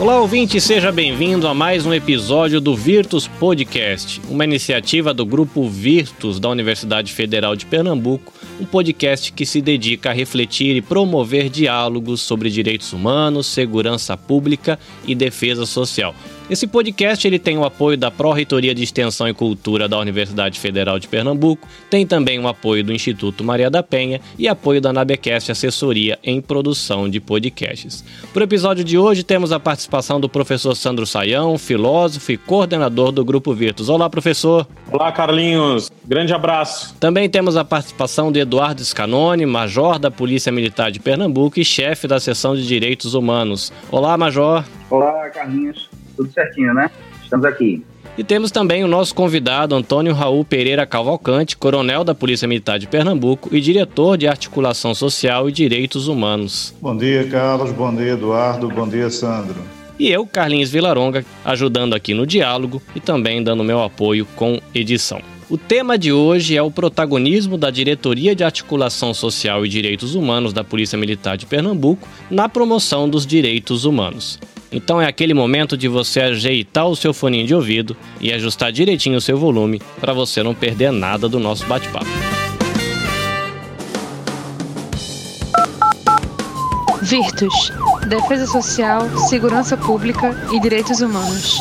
Olá, ouvinte, seja bem-vindo a mais um episódio do Virtus Podcast, uma iniciativa do Grupo Virtus da Universidade Federal de Pernambuco, um podcast que se dedica a refletir e promover diálogos sobre direitos humanos, segurança pública e defesa social. Esse podcast ele tem o apoio da Pró-Reitoria de Extensão e Cultura da Universidade Federal de Pernambuco, tem também o apoio do Instituto Maria da Penha e apoio da Nabecast Assessoria em Produção de Podcasts. Para o episódio de hoje, temos a participação do professor Sandro Saião, filósofo e coordenador do Grupo Virtus. Olá, professor. Olá, Carlinhos. Grande abraço. Também temos a participação de Eduardo Scanoni, major da Polícia Militar de Pernambuco e chefe da Seção de Direitos Humanos. Olá, major. Olá, Carlinhos tudo certinho, né? Estamos aqui. E temos também o nosso convidado Antônio Raul Pereira Cavalcante, coronel da Polícia Militar de Pernambuco e diretor de Articulação Social e Direitos Humanos. Bom dia, Carlos. Bom dia, Eduardo. Bom dia, Sandro. E eu, Carlinhos Vilaronga, ajudando aqui no diálogo e também dando meu apoio com edição. O tema de hoje é o protagonismo da Diretoria de Articulação Social e Direitos Humanos da Polícia Militar de Pernambuco na promoção dos direitos humanos. Então é aquele momento de você ajeitar o seu foninho de ouvido e ajustar direitinho o seu volume para você não perder nada do nosso bate-papo. Virtus, Defesa Social, Segurança Pública e Direitos Humanos.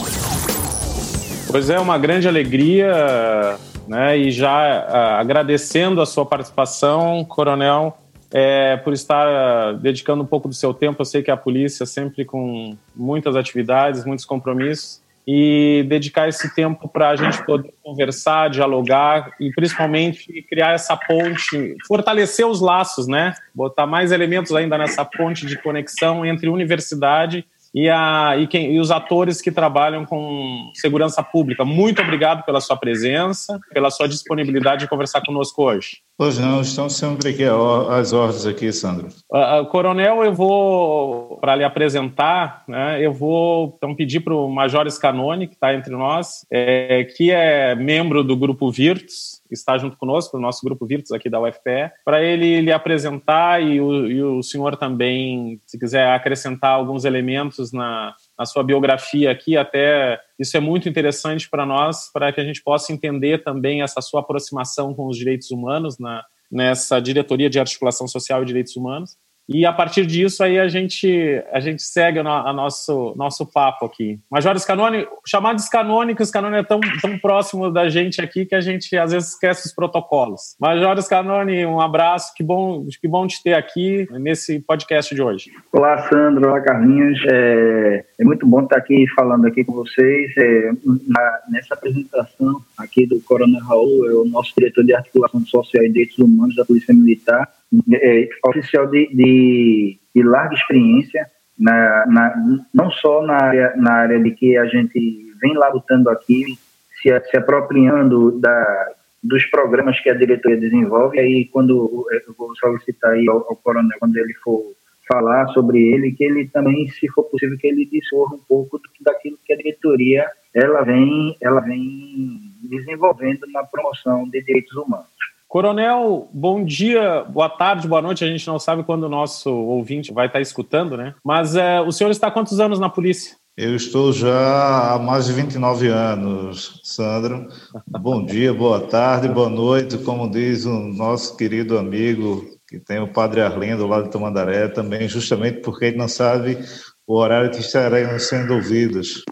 Pois é, uma grande alegria, né? E já uh, agradecendo a sua participação, Coronel, é, por estar dedicando um pouco do seu tempo. Eu sei que a polícia sempre com muitas atividades, muitos compromissos, e dedicar esse tempo para a gente poder conversar, dialogar e principalmente criar essa ponte, fortalecer os laços, né? Botar mais elementos ainda nessa ponte de conexão entre universidade a, e, quem, e os atores que trabalham com segurança pública. Muito obrigado pela sua presença, pela sua disponibilidade de conversar conosco hoje. Pois não, estão sempre aqui as ordens aqui, Sandro. Uh, uh, coronel, eu vou, para lhe apresentar, né, eu vou então, pedir para o Major Scanoni, que está entre nós, é, que é membro do Grupo Virtus, está junto conosco, o nosso grupo Virtus aqui da UFPE, para ele lhe apresentar e o, e o senhor também, se quiser acrescentar alguns elementos na, na sua biografia aqui, até isso é muito interessante para nós, para que a gente possa entender também essa sua aproximação com os direitos humanos na, nessa diretoria de articulação social e direitos humanos. E a partir disso aí a gente a gente segue o nosso nosso papo aqui. Major Scanoni, chamado de Scanoni, que o Scanoni é tão, tão próximo da gente aqui que a gente às vezes esquece os protocolos. Major Scanoni, um abraço, que bom, que bom te ter aqui nesse podcast de hoje. Olá, Sandro, olá, Carlinhos. É, é muito bom estar aqui falando aqui com vocês. É, na, nessa apresentação aqui do Coronel Raul, é o nosso diretor de articulação social e direitos humanos da Polícia Militar é, oficial de, de, de, larga experiência, na, na, não só na área, na área de que a gente vem lá lutando aqui, se, se apropriando da, dos programas que a diretoria desenvolve. Aí, quando eu vou solicitar aí ao, ao coronel, quando ele for falar sobre ele, que ele também, se for possível, que ele discorra um pouco daquilo que a diretoria ela vem, ela vem desenvolvendo na promoção de direitos humanos. Coronel, bom dia, boa tarde, boa noite. A gente não sabe quando o nosso ouvinte vai estar escutando, né? Mas é, o senhor está há quantos anos na polícia? Eu estou já há mais de 29 anos, Sandro. Bom dia, boa tarde, boa noite. Como diz o nosso querido amigo, que tem o Padre Arlindo lá de Tamandaré, também, justamente porque ele não sabe o horário que estaremos sendo ouvidos.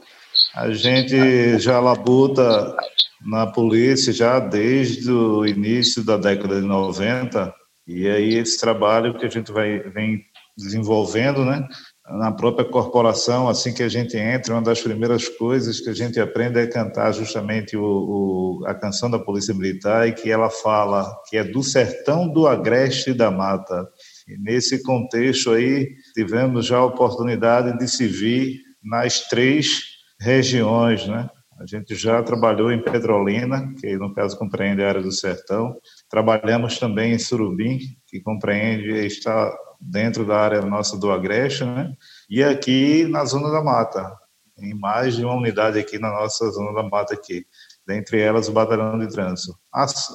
A gente já labuta na polícia já desde o início da década de 90, e aí esse trabalho que a gente vai, vem desenvolvendo, né? Na própria corporação, assim que a gente entra, uma das primeiras coisas que a gente aprende é cantar justamente o, o, a canção da Polícia Militar e que ela fala que é do sertão do agreste da mata. E nesse contexto aí, tivemos já a oportunidade de se vir nas três regiões, né? A gente já trabalhou em Petrolina, que no caso compreende a área do sertão. Trabalhamos também em Surubim, que compreende está dentro da área nossa do Agreste, né? E aqui na zona da mata, em mais de uma unidade aqui na nossa zona da mata aqui, dentre elas o batalhão de trânsito.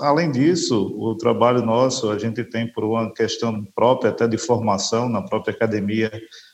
Além disso, o trabalho nosso a gente tem por uma questão própria até de formação na própria academia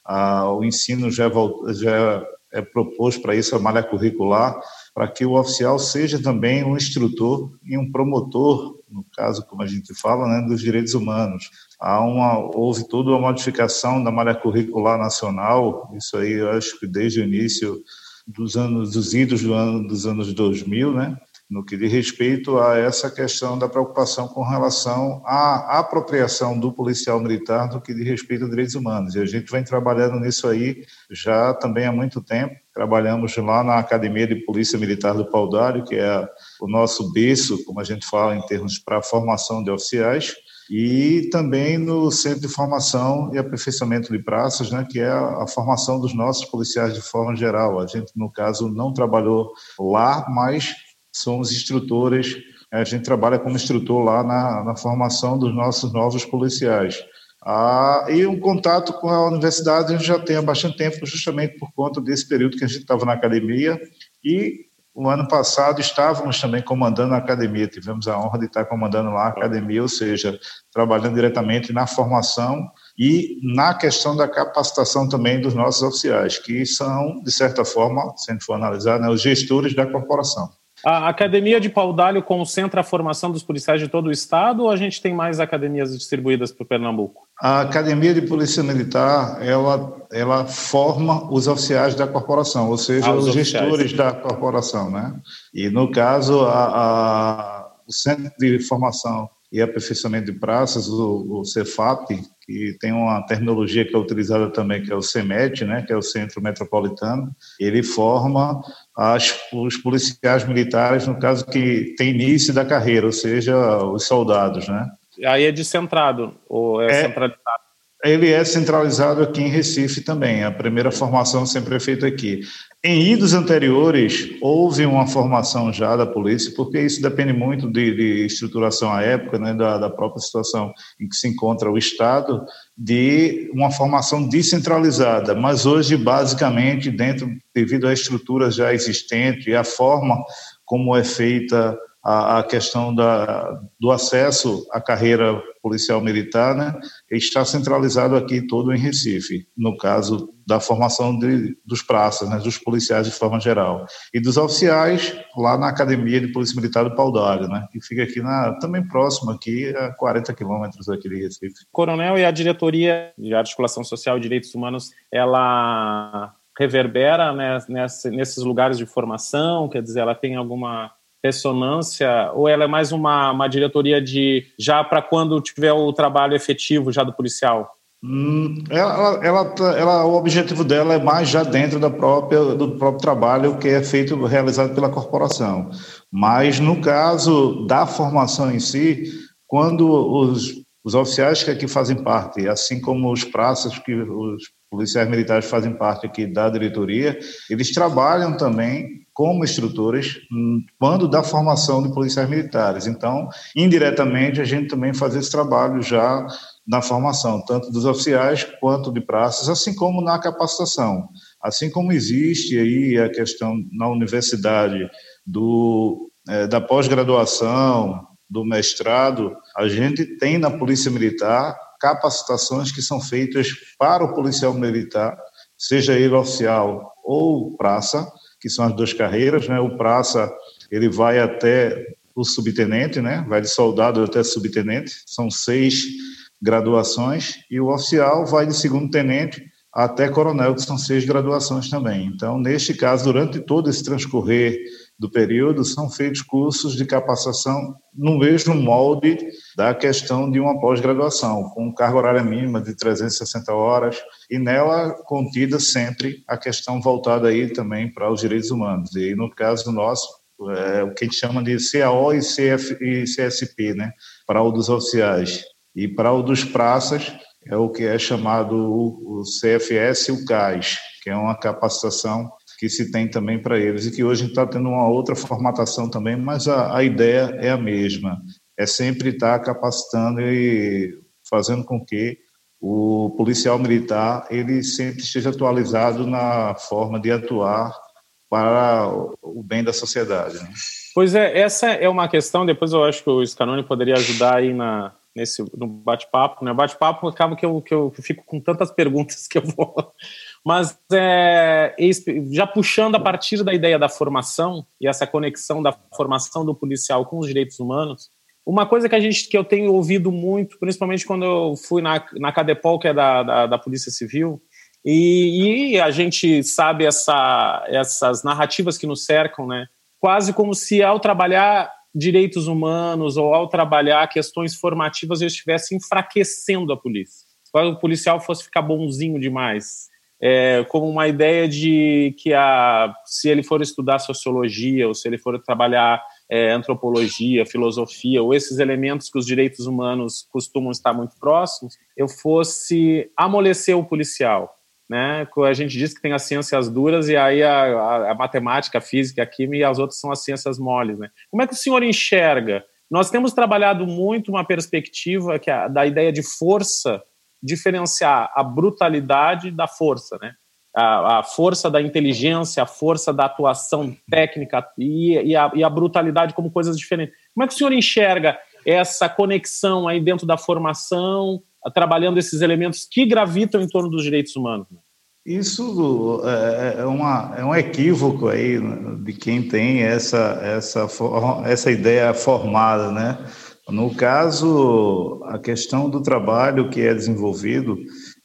ah, o ensino já, já é proposto para isso, a malha curricular, para que o oficial seja também um instrutor e um promotor, no caso, como a gente fala, né, dos direitos humanos. Há uma, houve toda uma modificação da malha curricular nacional, isso aí eu acho que desde o início dos anos, dos idos do ano, dos anos 2000, né, no que diz respeito a essa questão da preocupação com relação à apropriação do policial militar no que diz respeito a direitos humanos. E a gente vem trabalhando nisso aí já também há muito tempo. Trabalhamos lá na Academia de Polícia Militar do Paudário, que é o nosso berço, como a gente fala em termos para a formação de oficiais, e também no Centro de Formação e Aperfeiçoamento de Praças, né, que é a, formação dos nossos policiais de forma geral. A gente, no caso, não trabalhou lá, mas somos instrutores, a gente trabalha como instrutor lá na, na formação dos nossos novos policiais. Ah, e um contato com a universidade a gente já tem há bastante tempo, justamente por conta desse período que a gente estava na academia. E o ano passado estávamos também comandando a academia, tivemos a honra de estar comandando lá a academia, ou seja, trabalhando diretamente na formação e na questão da capacitação também dos nossos oficiais, que são, de certa forma, se a gente for analisar, né, os gestores da corporação. A Academia de Paudalho concentra a formação dos policiais de todo o estado ou a gente tem mais academias distribuídas para Pernambuco? A Academia de Polícia Militar, ela, ela forma os oficiais da corporação, ou seja, ah, os, os gestores da corporação, né? E no caso, a, a, o Centro de Formação e Aperfeiçoamento de Praças, o, o Cefap, que tem uma terminologia que é utilizada também, que é o CEMET, né, que é o Centro Metropolitano, ele forma as, os policiais militares, no caso que tem início da carreira, ou seja, os soldados, né? Aí é descentrado, ou é, é centralizado? Ele é centralizado aqui em Recife também. A primeira formação sempre é feita aqui. Em idos anteriores, houve uma formação já da polícia, porque isso depende muito de, de estruturação à época, né, da, da, própria situação em que se encontra o Estado, de uma formação descentralizada. Mas hoje, basicamente, dentro, devido à estrutura já existente e à forma como é feita a, a questão da, do acesso à carreira policial militar, né, está centralizado aqui todo em Recife, no caso da formação de, dos praças, né, dos policiais de forma geral, e dos oficiais lá na Academia de Polícia Militar do Pau d'Água, né, que fica aqui na, também próximo, aqui a 40 quilômetros aqui de Recife. Coronel, e a diretoria de articulação social e direitos humanos, ela reverbera né, nesses lugares de formação, quer dizer, ela tem alguma ressonância ou ela é mais uma, uma diretoria de já para quando tiver o trabalho efetivo já do policial? Hum, ela, ela, ela, o objetivo dela é mais já dentro da própria, do próprio trabalho que é feito, realizado pela corporação. Mas no caso da formação em si, quando os, os oficiais que aqui fazem parte, assim como os praças que os policiais militares fazem parte aqui da diretoria, eles trabalham também como instrutores hum, quando da formação de policiais militares. Então, indiretamente, a gente também faz esse trabalho já na formação, tanto dos oficiais quanto de praças, assim como na capacitação. Assim como existe aí a questão na universidade do, é, da pós-graduação, do mestrado, a gente tem na Polícia Militar capacitações que são feitas para o policial militar, seja ele oficial ou praça, que são as duas carreiras, né? O praça, ele vai até o subtenente, né? Vai de soldado até subtenente, são seis graduações, e o oficial vai de segundo tenente até coronel, que são seis graduações também. Então, neste caso, durante todo esse transcorrer do período, são feitos cursos de capacitação no mesmo molde da questão de uma pós-graduação, com carga horária mínima de 360 horas, e nela contida sempre a questão voltada aí também para os direitos humanos. E no caso nosso, é o que a gente chama de CAO e, CF, e CSP, né, para o dos oficiais. E para o dos praças, é o que é chamado o CFS e o CAIS, que é uma capacitação que se tem também para eles e que hoje está tendo uma outra formatação também, mas a, a ideia é a mesma, é sempre estar tá capacitando e fazendo com que o policial militar ele sempre esteja atualizado na forma de atuar para o bem da sociedade. Né? Pois é, essa é uma questão, depois eu acho que o Scanoni poderia ajudar aí na, nesse no bate-papo. Né? Bate-papo acaba que eu, que eu fico com tantas perguntas que eu vou. Mas é, já puxando a partir da ideia da formação e essa conexão da formação do policial com os direitos humanos, uma coisa que a gente que eu tenho ouvido muito, principalmente quando eu fui na, na Cadepol, que é da, da, da Polícia Civil, e, e, a gente sabe essa, essas narrativas que nos cercam, né? Quase como se ao trabalhar direitos humanos ou ao trabalhar questões formativas eu estivesse enfraquecendo a polícia. Se o policial fosse ficar bonzinho demais, é, como uma ideia de que a, se ele for estudar sociologia ou se ele for trabalhar é, antropologia, filosofia ou esses elementos que os direitos humanos costumam estar muito próximos, eu fosse amolecer o policial né? A gente diz que tem as ciências duras e aí a, a, a, matemática, a física, a química e as outras são as ciências moles, né? Como é que o senhor enxerga? Nós temos trabalhado muito uma perspectiva que é da ideia de força diferenciar a brutalidade da força, né? A, a força da inteligência, a força da atuação técnica e, e, a, e a brutalidade como coisas diferentes. Como é que o senhor enxerga essa conexão aí dentro da formação trabalhando esses elementos que gravitam em torno dos direitos humanos? Isso é, é, uma, é um equívoco aí de quem tem essa, essa, essa ideia formada, né? No caso, a questão do trabalho que é desenvolvido,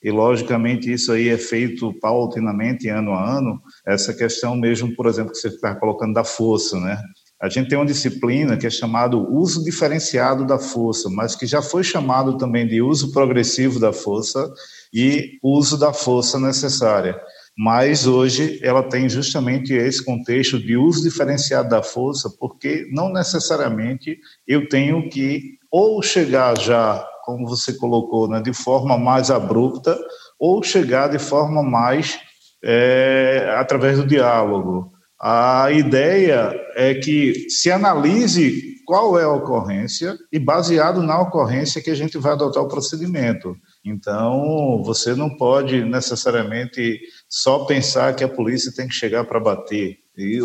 e logicamente isso aí é feito paulatinamente, ano a ano, essa questão mesmo, por exemplo, que você está colocando da força, né? A gente tem uma disciplina que é chamado uso diferenciado da força, mas que já foi chamado também de uso progressivo da força e uso da força necessária. Mas hoje ela tem justamente esse contexto de uso diferenciado da força, porque não necessariamente eu tenho que ou chegar já, como você colocou, né, de forma mais abrupta, ou chegar de forma mais é, através do diálogo. A ideia é que se analise qual é a ocorrência e, baseado na ocorrência, que a gente vai adotar o procedimento. Então, você não pode necessariamente só pensar que a polícia tem que chegar para bater. E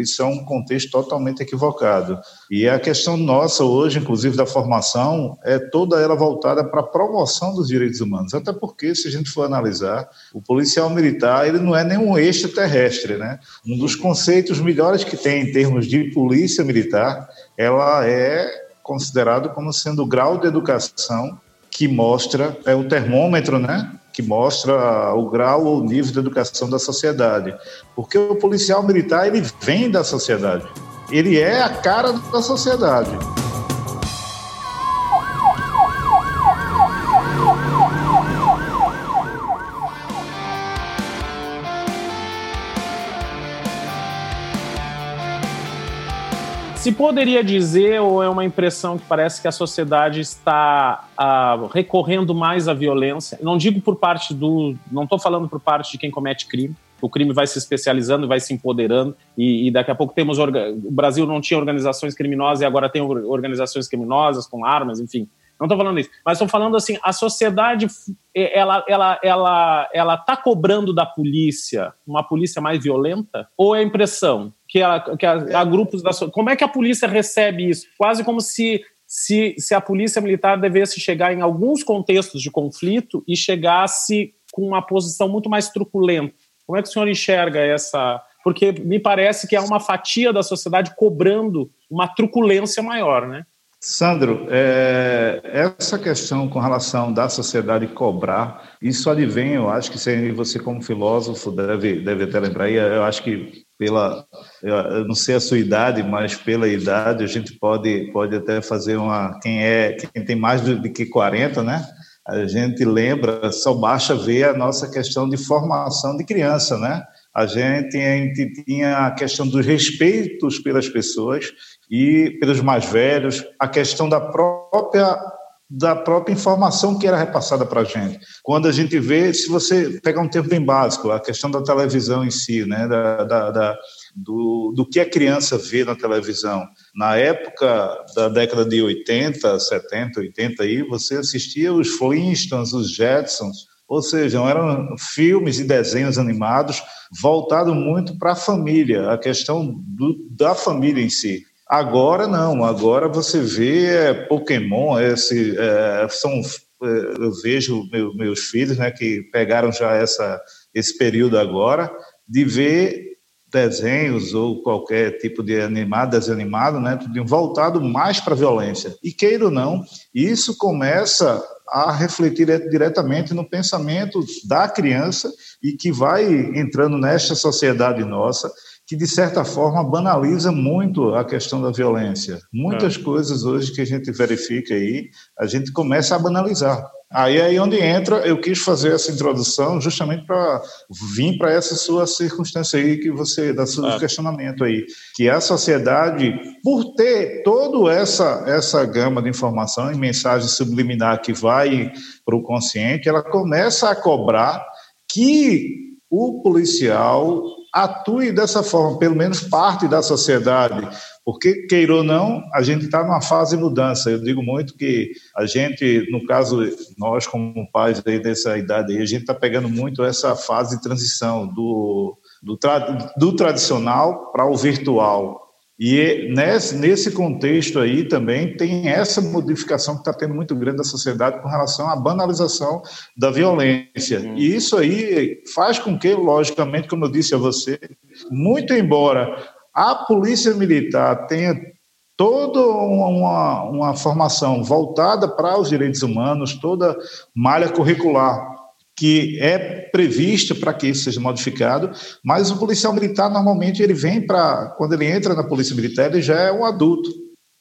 isso é um contexto totalmente equivocado. E a questão nossa hoje, inclusive da formação, é toda ela voltada para a promoção dos direitos humanos. Até porque, se a gente for analisar, o policial militar ele não é nenhum extraterrestre. Né? Um dos conceitos melhores que tem em termos de polícia militar, ela é considerado como sendo o grau de educação que mostra, é o termômetro, né? que mostra o grau ou nível de educação da sociedade. Porque o policial militar, ele vem da sociedade. Ele é a cara da sociedade. Se poderia dizer, ou é uma impressão que parece que a sociedade está uh, recorrendo mais à violência, não digo por parte do. Não estou falando por parte de quem comete crime, o crime vai se especializando, vai se empoderando, e, e daqui a pouco temos. O Brasil não tinha organizações criminosas e agora tem organizações criminosas com armas, enfim. Não estou falando isso, mas estou falando assim, a sociedade ela ela ela ela está cobrando da polícia uma polícia mais violenta ou é impressão que, a, que grupos da como é que a polícia recebe isso? Quase como se se, se a polícia militar devesse chegar em alguns contextos de conflito e chegasse com uma posição muito mais truculenta. Como é que o senhor enxerga essa? Porque me parece que é uma fatia da sociedade cobrando uma truculência maior, né? Sandro, é, essa questão com relação da sociedade cobrar, isso advém, eu acho que você como filósofo deve, deve até lembrar, eu acho que pela, eu não sei a sua idade, mas pela idade a gente pode, pode até fazer uma, quem é, quem tem mais do que 40, né? A gente lembra, só basta ver a nossa questão de formação de criança, né? A gente, a gente tinha a questão dos respeitos pelas pessoas e pelos mais velhos, a questão da própria da própria informação que era repassada para a gente. Quando a gente vê, se você pegar um tempo bem básico, a questão da televisão em si, né, da, da, da do, do que a criança vê na televisão. Na época da década de 80, 70, 80, aí, você assistia os Flintstones, os Jetsons, ou seja, eram filmes e desenhos animados voltados muito para a família, a questão do, da família em si Agora não, agora você vê é, Pokémon, esse, é, são, é, eu vejo meu, meus filhos né, que pegaram já essa, esse período agora, de ver desenhos ou qualquer tipo de animado, desenho animado, né, voltado mais para a violência. E queira ou não, isso começa a refletir diretamente no pensamento da criança e que vai entrando nesta sociedade nossa que de certa forma banaliza muito a questão da violência. Muitas é. coisas hoje que a gente verifica aí, a gente começa a banalizar. Aí é aí onde entra, eu quis fazer essa introdução justamente para vir para essa sua circunstância aí que você da seu é. questionamento aí, que a sociedade por ter toda essa essa gama de informação e mensagem subliminar que vai para o consciente, ela começa a cobrar que o policial atue dessa forma, pelo menos parte da sociedade, porque, queira ou não, a gente está numa fase de mudança. Eu digo muito que a gente, no caso, nós como pais aí dessa idade, aí, a gente está pegando muito essa fase de transição do, do, tra do tradicional para o virtual. E nesse, nesse contexto aí também tem essa modificação que está tendo muito grande da sociedade com relação à banalização da violência. Hum. E isso aí faz com que, logicamente, como eu disse a você, muito embora a polícia militar tenha toda uma, uma formação voltada para os direitos humanos, toda malha curricular que é prevista para que isso seja modificado, mas o policial militar normalmente ele vem para quando ele entra na polícia militar ele já é um adulto.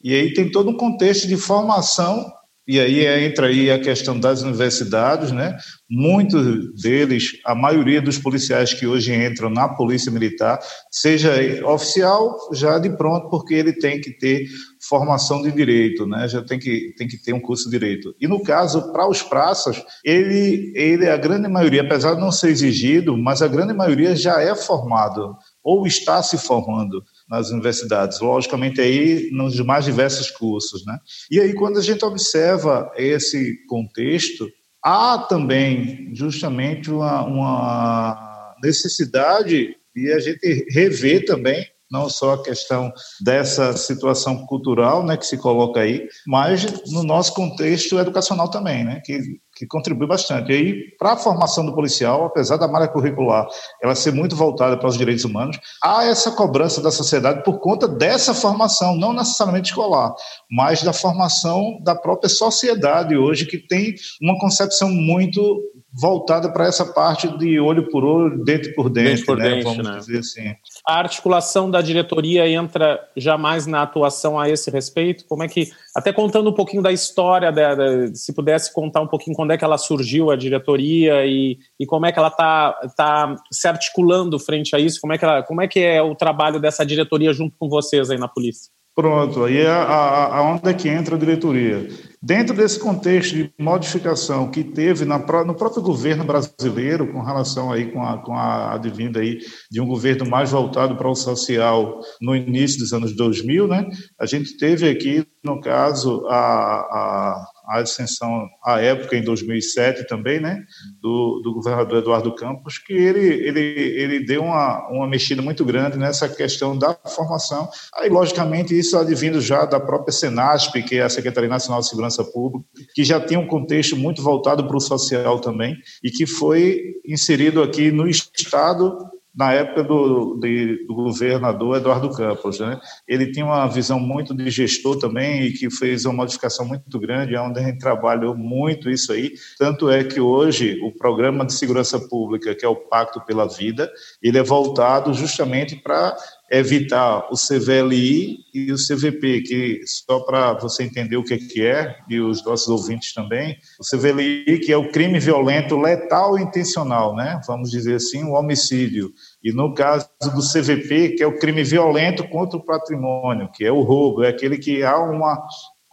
E aí tem todo um contexto de formação e aí entra aí a questão das universidades, né? Muitos deles, a maioria dos policiais que hoje entram na polícia militar, seja oficial já de pronto, porque ele tem que ter formação de direito, né? Já tem que tem que ter um curso de direito. E no caso para os praças, ele ele a grande maioria, apesar de não ser exigido, mas a grande maioria já é formado ou está se formando nas universidades, logicamente aí nos mais diversos cursos, né? E aí quando a gente observa esse contexto, há também justamente uma, uma necessidade de a gente rever também não só a questão dessa situação cultural, né, que se coloca aí, mas no nosso contexto educacional também, né, que que contribui bastante. E aí, para a formação do policial, apesar da malha curricular ela ser muito voltada para os direitos humanos, há essa cobrança da sociedade por conta dessa formação, não necessariamente escolar, mas da formação da própria sociedade hoje, que tem uma concepção muito voltada para essa parte de olho por olho, dente por dente, dente por né? Dente, vamos né? dizer assim. A articulação da diretoria entra jamais na atuação a esse respeito? Como é que, até contando um pouquinho da história, da, da, se pudesse contar um pouquinho quando é que ela surgiu, a diretoria, e, e como é que ela está tá se articulando frente a isso, como é, que ela, como é que é o trabalho dessa diretoria junto com vocês aí na polícia? Pronto, aí é a, a, a onde é que entra a diretoria. Dentro desse contexto de modificação que teve na, no próprio governo brasileiro, com relação aí com a, com a advinda aí de um governo mais voltado para o social no início dos anos 2000, né, a gente teve aqui, no caso, a, a a ascensão à época, em 2007 também, né, do, do governador Eduardo Campos, que ele, ele, ele deu uma, uma mexida muito grande nessa questão da formação. Aí, logicamente, isso advindo já da própria Senasp, que é a Secretaria Nacional de Segurança Pública, que já tinha um contexto muito voltado para o social também, e que foi inserido aqui no Estado na época do, de, do governador Eduardo Campos. Né? Ele tinha uma visão muito de gestor também e que fez uma modificação muito grande, onde a gente trabalhou muito isso aí. Tanto é que hoje o Programa de Segurança Pública, que é o Pacto pela Vida, ele é voltado justamente para evitar o CVLI e o CVP, que só para você entender o que, que é, e os nossos ouvintes também, o CVLI, que é o crime violento letal e intencional, né? vamos dizer assim, o homicídio. E no caso do CVP, que é o crime violento contra o patrimônio, que é o roubo, é aquele que há uma,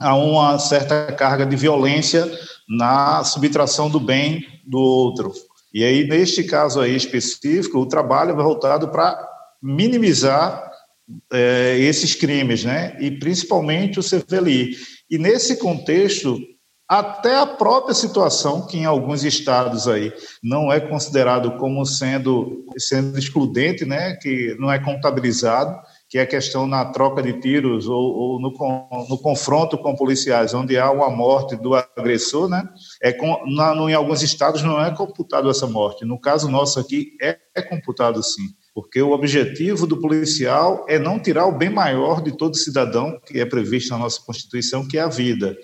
há uma certa carga de violência na subtração do bem do outro. E aí, neste caso aí específico, o trabalho é voltado para minimizar é, esses crimes, né? E principalmente o CVLI. E nesse contexto, até a própria situação, que em alguns estados aí não é considerado como sendo, sendo excludente, né? Que não é contabilizado, que é a questão na troca de tiros ou, ou no, no, confronto com policiais, onde há uma morte do agressor, né? É com, na, no, em alguns estados não é computado essa morte. No caso nosso aqui, é, é computado sim porque o objetivo do policial é não tirar o bem maior de todo cidadão que é previsto na nossa Constituição, que é a vida.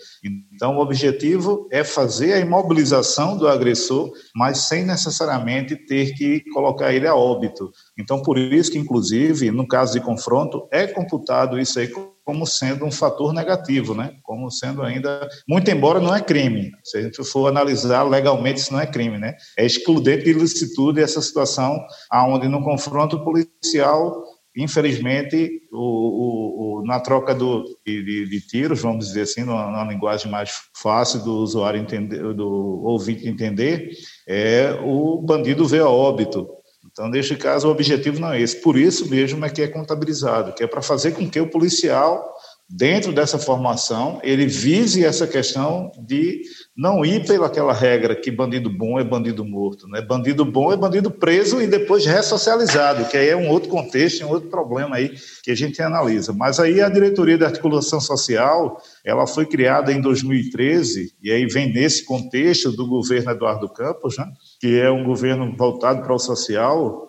Então, o objetivo é fazer a imobilização do agressor, mas sem necessariamente ter que colocar ele a óbito. Então, por isso que, inclusive, no caso de confronto, é computado isso aí como sendo um fator negativo, né? Como sendo ainda, muito embora não é crime. Se a gente for analisar legalmente, isso não é crime, né? É excludente de ilicitude essa situação aonde no confronto policial, infelizmente, o, o, o na troca do, de, de, tiros, vamos dizer assim, numa, linguagem mais fácil do usuário entender, do ouvinte entender, é o bandido ver a óbito. Então, neste caso, o objetivo não é esse. Por isso mesmo é que é contabilizado, que é para fazer com que o policial, dentro dessa formação, ele vise essa questão de não ir pelaquela regra que bandido bom é bandido morto. Né? Bandido bom é bandido preso e depois ressocializado, que aí é um outro contexto, um outro problema aí que a gente analisa. Mas aí a Diretoria de Articulação Social, ela foi criada em 2013, e aí vem nesse contexto do governo Eduardo Campos, né? que é um governo voltado para o social,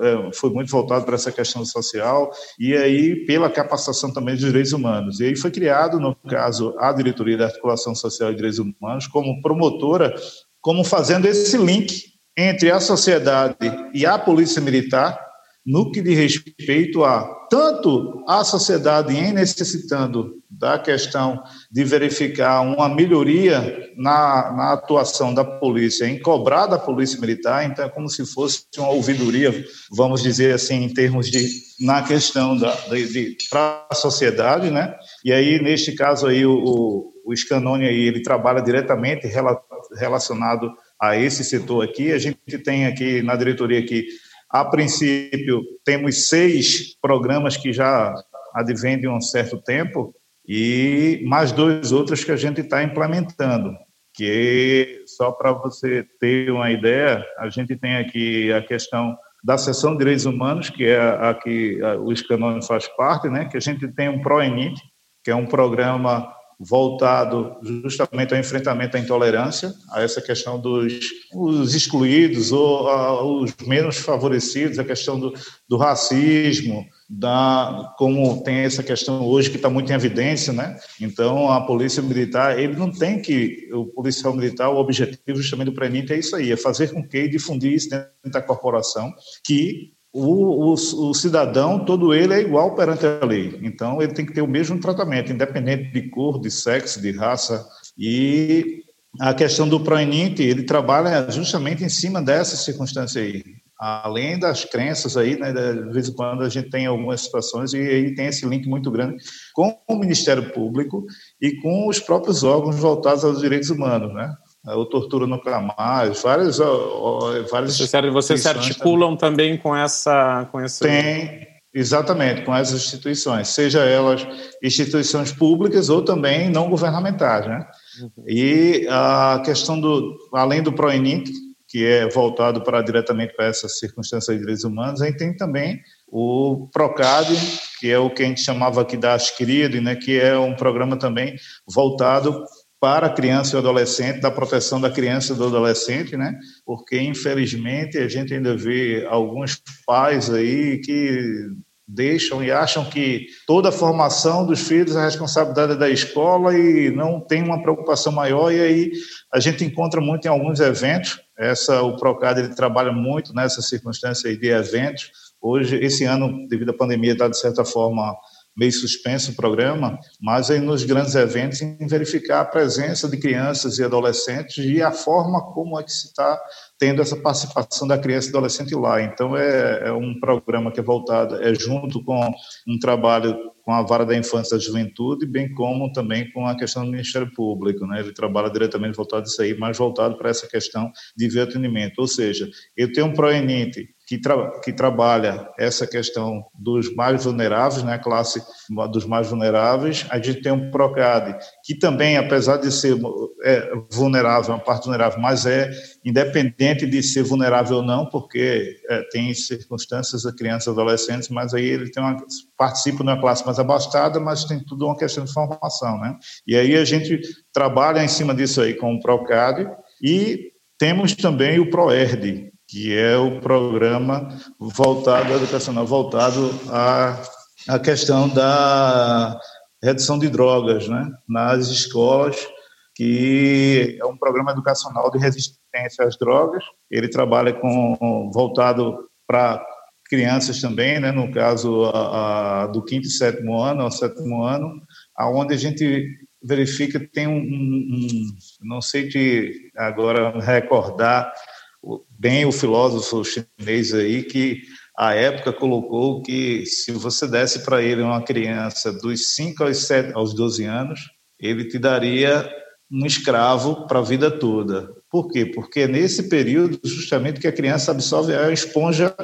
é, foi muito voltado para essa questão social e aí pela capacitação também dos direitos humanos. E aí foi criado, no caso, a Diretoria da Articulação Social e Direitos Humanos como promotora, como fazendo esse link entre a sociedade e a polícia militar no que diz respeito a tanto a sociedade em necessitando da questão de verificar uma melhoria na, na, atuação da polícia, em cobrar da polícia militar, então é como se fosse uma ouvidoria, vamos dizer assim, em termos de na questão da, para a sociedade, né? E aí neste caso aí o, o, o Scanone aí ele trabalha diretamente relacionado a esse setor aqui. A gente tem aqui na diretoria aqui a princípio, temos seis programas que já advêm de um certo tempo e mais dois outros que a gente está implementando. Que, só para você ter uma ideia, a gente tem aqui a questão da seção de direitos humanos, que é a que o Scanone faz parte, né? que a gente tem um ProENIT, que é um programa voltado justamente ao enfrentamento à intolerância, a essa questão dos os excluídos ou a, os menos favorecidos, a questão do, do racismo, da como tem essa questão hoje que está muito em evidência, né? Então a polícia militar ele não tem que o policial militar o objetivo justamente do Prenite é isso aí, é fazer com que difundir isso dentro da corporação que o, o, o, cidadão, todo ele é igual perante a lei. Então, ele tem que ter o mesmo tratamento, independente de cor, de sexo, de raça. E a questão do ProENIT, ele trabalha justamente em cima dessa circunstância aí. Além das crenças aí, né, de vez em quando a gente tem algumas situações e aí tem esse link muito grande com o Ministério Público e com os próprios órgãos voltados aos direitos humanos, né? O Tortura Nunca Mais, várias, várias Vocês se articulam também. também com essa... Com essa... Tem, exatamente, com essas instituições, seja elas instituições públicas ou também não governamentais, né? Uhum. E a questão do, além do PROENIC, que é voltado para diretamente para essas circunstâncias de direitos humanos, a gente tem também o PROCAD, que é o que a gente chamava aqui da Ascride, né, que é um programa também voltado para a criança e o adolescente, da proteção da criança e do adolescente, né? Porque infelizmente a gente ainda vê alguns pais aí que deixam e acham que toda a formação dos filhos é responsabilidade da escola e não tem uma preocupação maior. E aí a gente encontra muito em alguns eventos. Essa o Procad ele trabalha muito nessa circunstância de eventos. Hoje esse ano devido à pandemia está de certa forma meio suspenso o programa, mas aí nos grandes eventos em verificar a presença de crianças e adolescentes e a forma como é que se está tendo essa participação da criança e adolescente lá. Então é, é, um programa que é voltado, é junto com um trabalho com a vara da infância e da juventude, bem como também com a questão do Ministério Público, né? Ele trabalha diretamente voltado a isso aí, mais voltado para essa questão de ver atendimento. Ou seja, eu tenho um ProENIT que, tra que trabalha essa questão dos mais vulneráveis, né, classe dos mais vulneráveis. A gente tem um PROCAD, que também, apesar de ser é, vulnerável, uma parte vulnerável, mas é independente de ser vulnerável ou não, porque é, tem circunstâncias de crianças e adolescentes, mas aí ele tem uma, participa de uma classe mais abastada, mas tem tudo uma questão de formação, né? E aí a gente trabalha em cima disso aí com o PROCAD e temos também o PROERD, que é o programa voltado, educacional voltado à, à questão da redução de drogas né, nas escolas, que é um programa educacional de resistência às drogas. Ele trabalha com voltado para crianças também, né, no caso a, a, do quinto e sétimo ano, ao sétimo ano, aonde a gente verifica tem um, um, um não sei de agora recordar bem o filósofo chinês aí que a época colocou que se você desse para ele uma criança dos 5 aos 7 aos 12 anos, ele te daria um escravo para a vida toda. Por quê? Porque é nesse período justamente que a criança absorve a esponja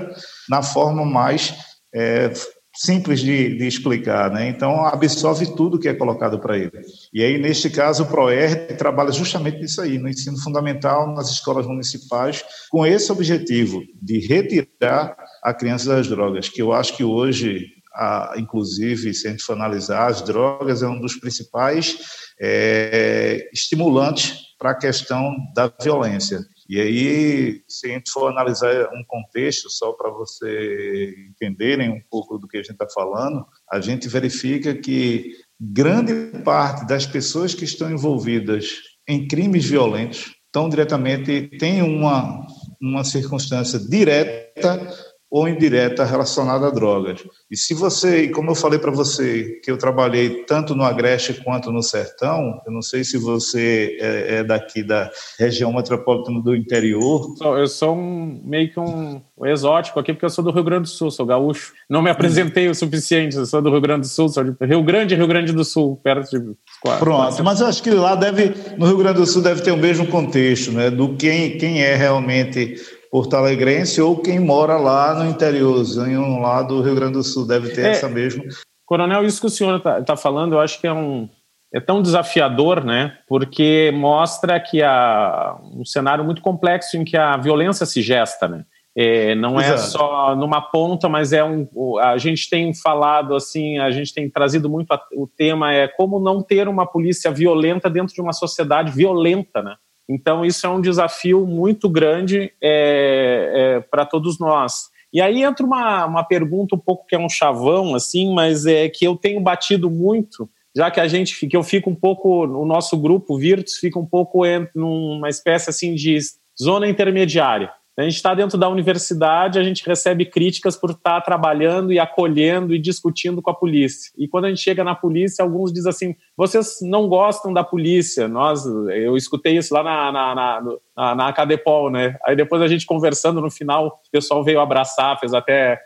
na forma mais é, simples de, de, explicar, né? Então absorve tudo que é colocado para ele. E aí neste caso o Proer trabalha justamente nisso aí, no ensino fundamental nas escolas municipais, com esse objetivo de retirar a criança das drogas, que eu acho que hoje, a, inclusive, se a gente for analisar, as drogas é um dos principais é, estimulantes para a questão da violência. E aí, se a gente for analisar um contexto, só para vocês entenderem um pouco do que a gente está falando, a gente verifica que grande parte das pessoas que estão envolvidas em crimes violentos estão diretamente, têm uma, uma circunstância direta ou indireta relacionada a drogas. E se você, como eu falei para você, que eu trabalhei tanto no Agreste quanto no Sertão, eu não sei se você é, é daqui da região metropolitana do interior. Eu sou um, meio que um, um, exótico aqui, porque eu sou do Rio Grande do Sul, sou gaúcho. Não me apresentei o suficiente, eu sou do Rio Grande do Sul, sou de Rio Grande Rio Grande do Sul, perto de Quatro, Pronto, mas eu acho que lá deve, no Rio Grande do Sul deve ter o mesmo contexto, né? Do quem, quem é realmente porto-alegrense ou quem mora lá no interiorzinho lá do Rio Grande do Sul deve ter é, essa mesma. Coronel, isso que o senhor está tá falando, eu acho que é um é tão desafiador, né? Porque mostra que há um cenário muito complexo em que a violência se gesta, né? É, não é Exato. só numa ponta, mas é um. A gente tem falado assim, a gente tem trazido muito a, o tema é como não ter uma polícia violenta dentro de uma sociedade violenta, né? Então, isso é um desafio muito grande é, é, para todos nós. E aí entra uma, uma pergunta um pouco que é um chavão, assim, mas é que eu tenho batido muito, já que a gente que eu fico um pouco, o nosso grupo Virtus fica um pouco em numa espécie assim de zona intermediária. A gente está dentro da universidade, a gente recebe críticas por estar tá trabalhando e acolhendo e discutindo com a polícia. E quando a gente chega na polícia, alguns dizem assim: vocês não gostam da polícia. Nós, eu escutei isso lá na, na, na, na, na Acadepol, né? Aí depois a gente conversando no final, o pessoal veio abraçar, fez até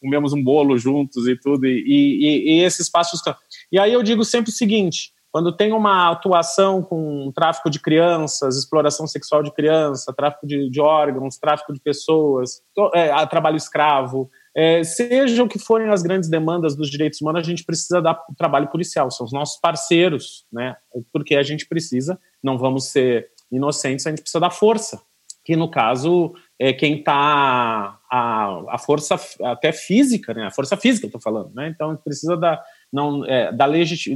comemos um bolo juntos e tudo. E, e, e esses passos. E aí eu digo sempre o seguinte: quando tem uma atuação com tráfico de crianças, exploração sexual de criança, tráfico de, de órgãos, tráfico de pessoas, é, trabalho escravo, é, seja o que forem as grandes demandas dos direitos humanos, a gente precisa dar trabalho policial, são os nossos parceiros, né? Porque a gente precisa, não vamos ser inocentes, a gente precisa da força, que no caso é quem está a, a força até física, né? A força física, eu estou falando, né? Então precisa da, não, é, da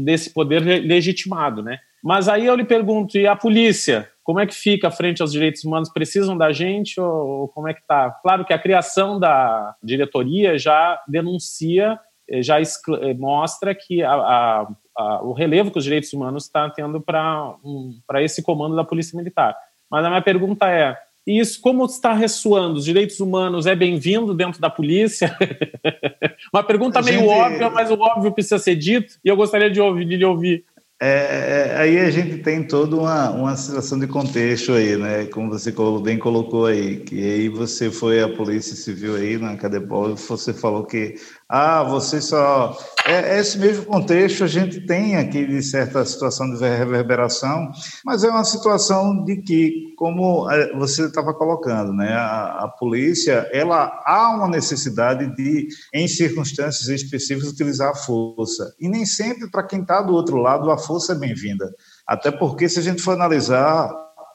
desse poder legitimado, né? Mas aí eu lhe pergunto, e a polícia? Como é que fica frente aos direitos humanos? Precisam da gente ou, ou como é que está? Claro que a criação da diretoria já denuncia, eh, já eh, mostra que a, a, a, o relevo que os direitos humanos estão tá tendo para um, esse comando da Polícia Militar. Mas a minha pergunta é, e isso, como está ressoando? Os direitos humanos é bem-vindo dentro da polícia? Uma pergunta meio gente... óbvia, mas o óbvio precisa ser dito, e eu gostaria de ouvir, de lhe ouvir. É, é, aí a gente tem toda uma, uma situação de contexto aí, né? Como você bem colocou aí, que aí você foi a Polícia Civil aí na Cadepol, você falou que ah, você só. É, é, esse mesmo contexto a gente tem aqui de certa situação de reverberação, mas é uma situação de que, como é, você estava colocando, né, a, a, polícia, ela há uma necessidade de, em circunstâncias específicas, utilizar a força. E nem sempre, para quem está do outro lado, a força é bem-vinda. Até porque, se a gente for analisar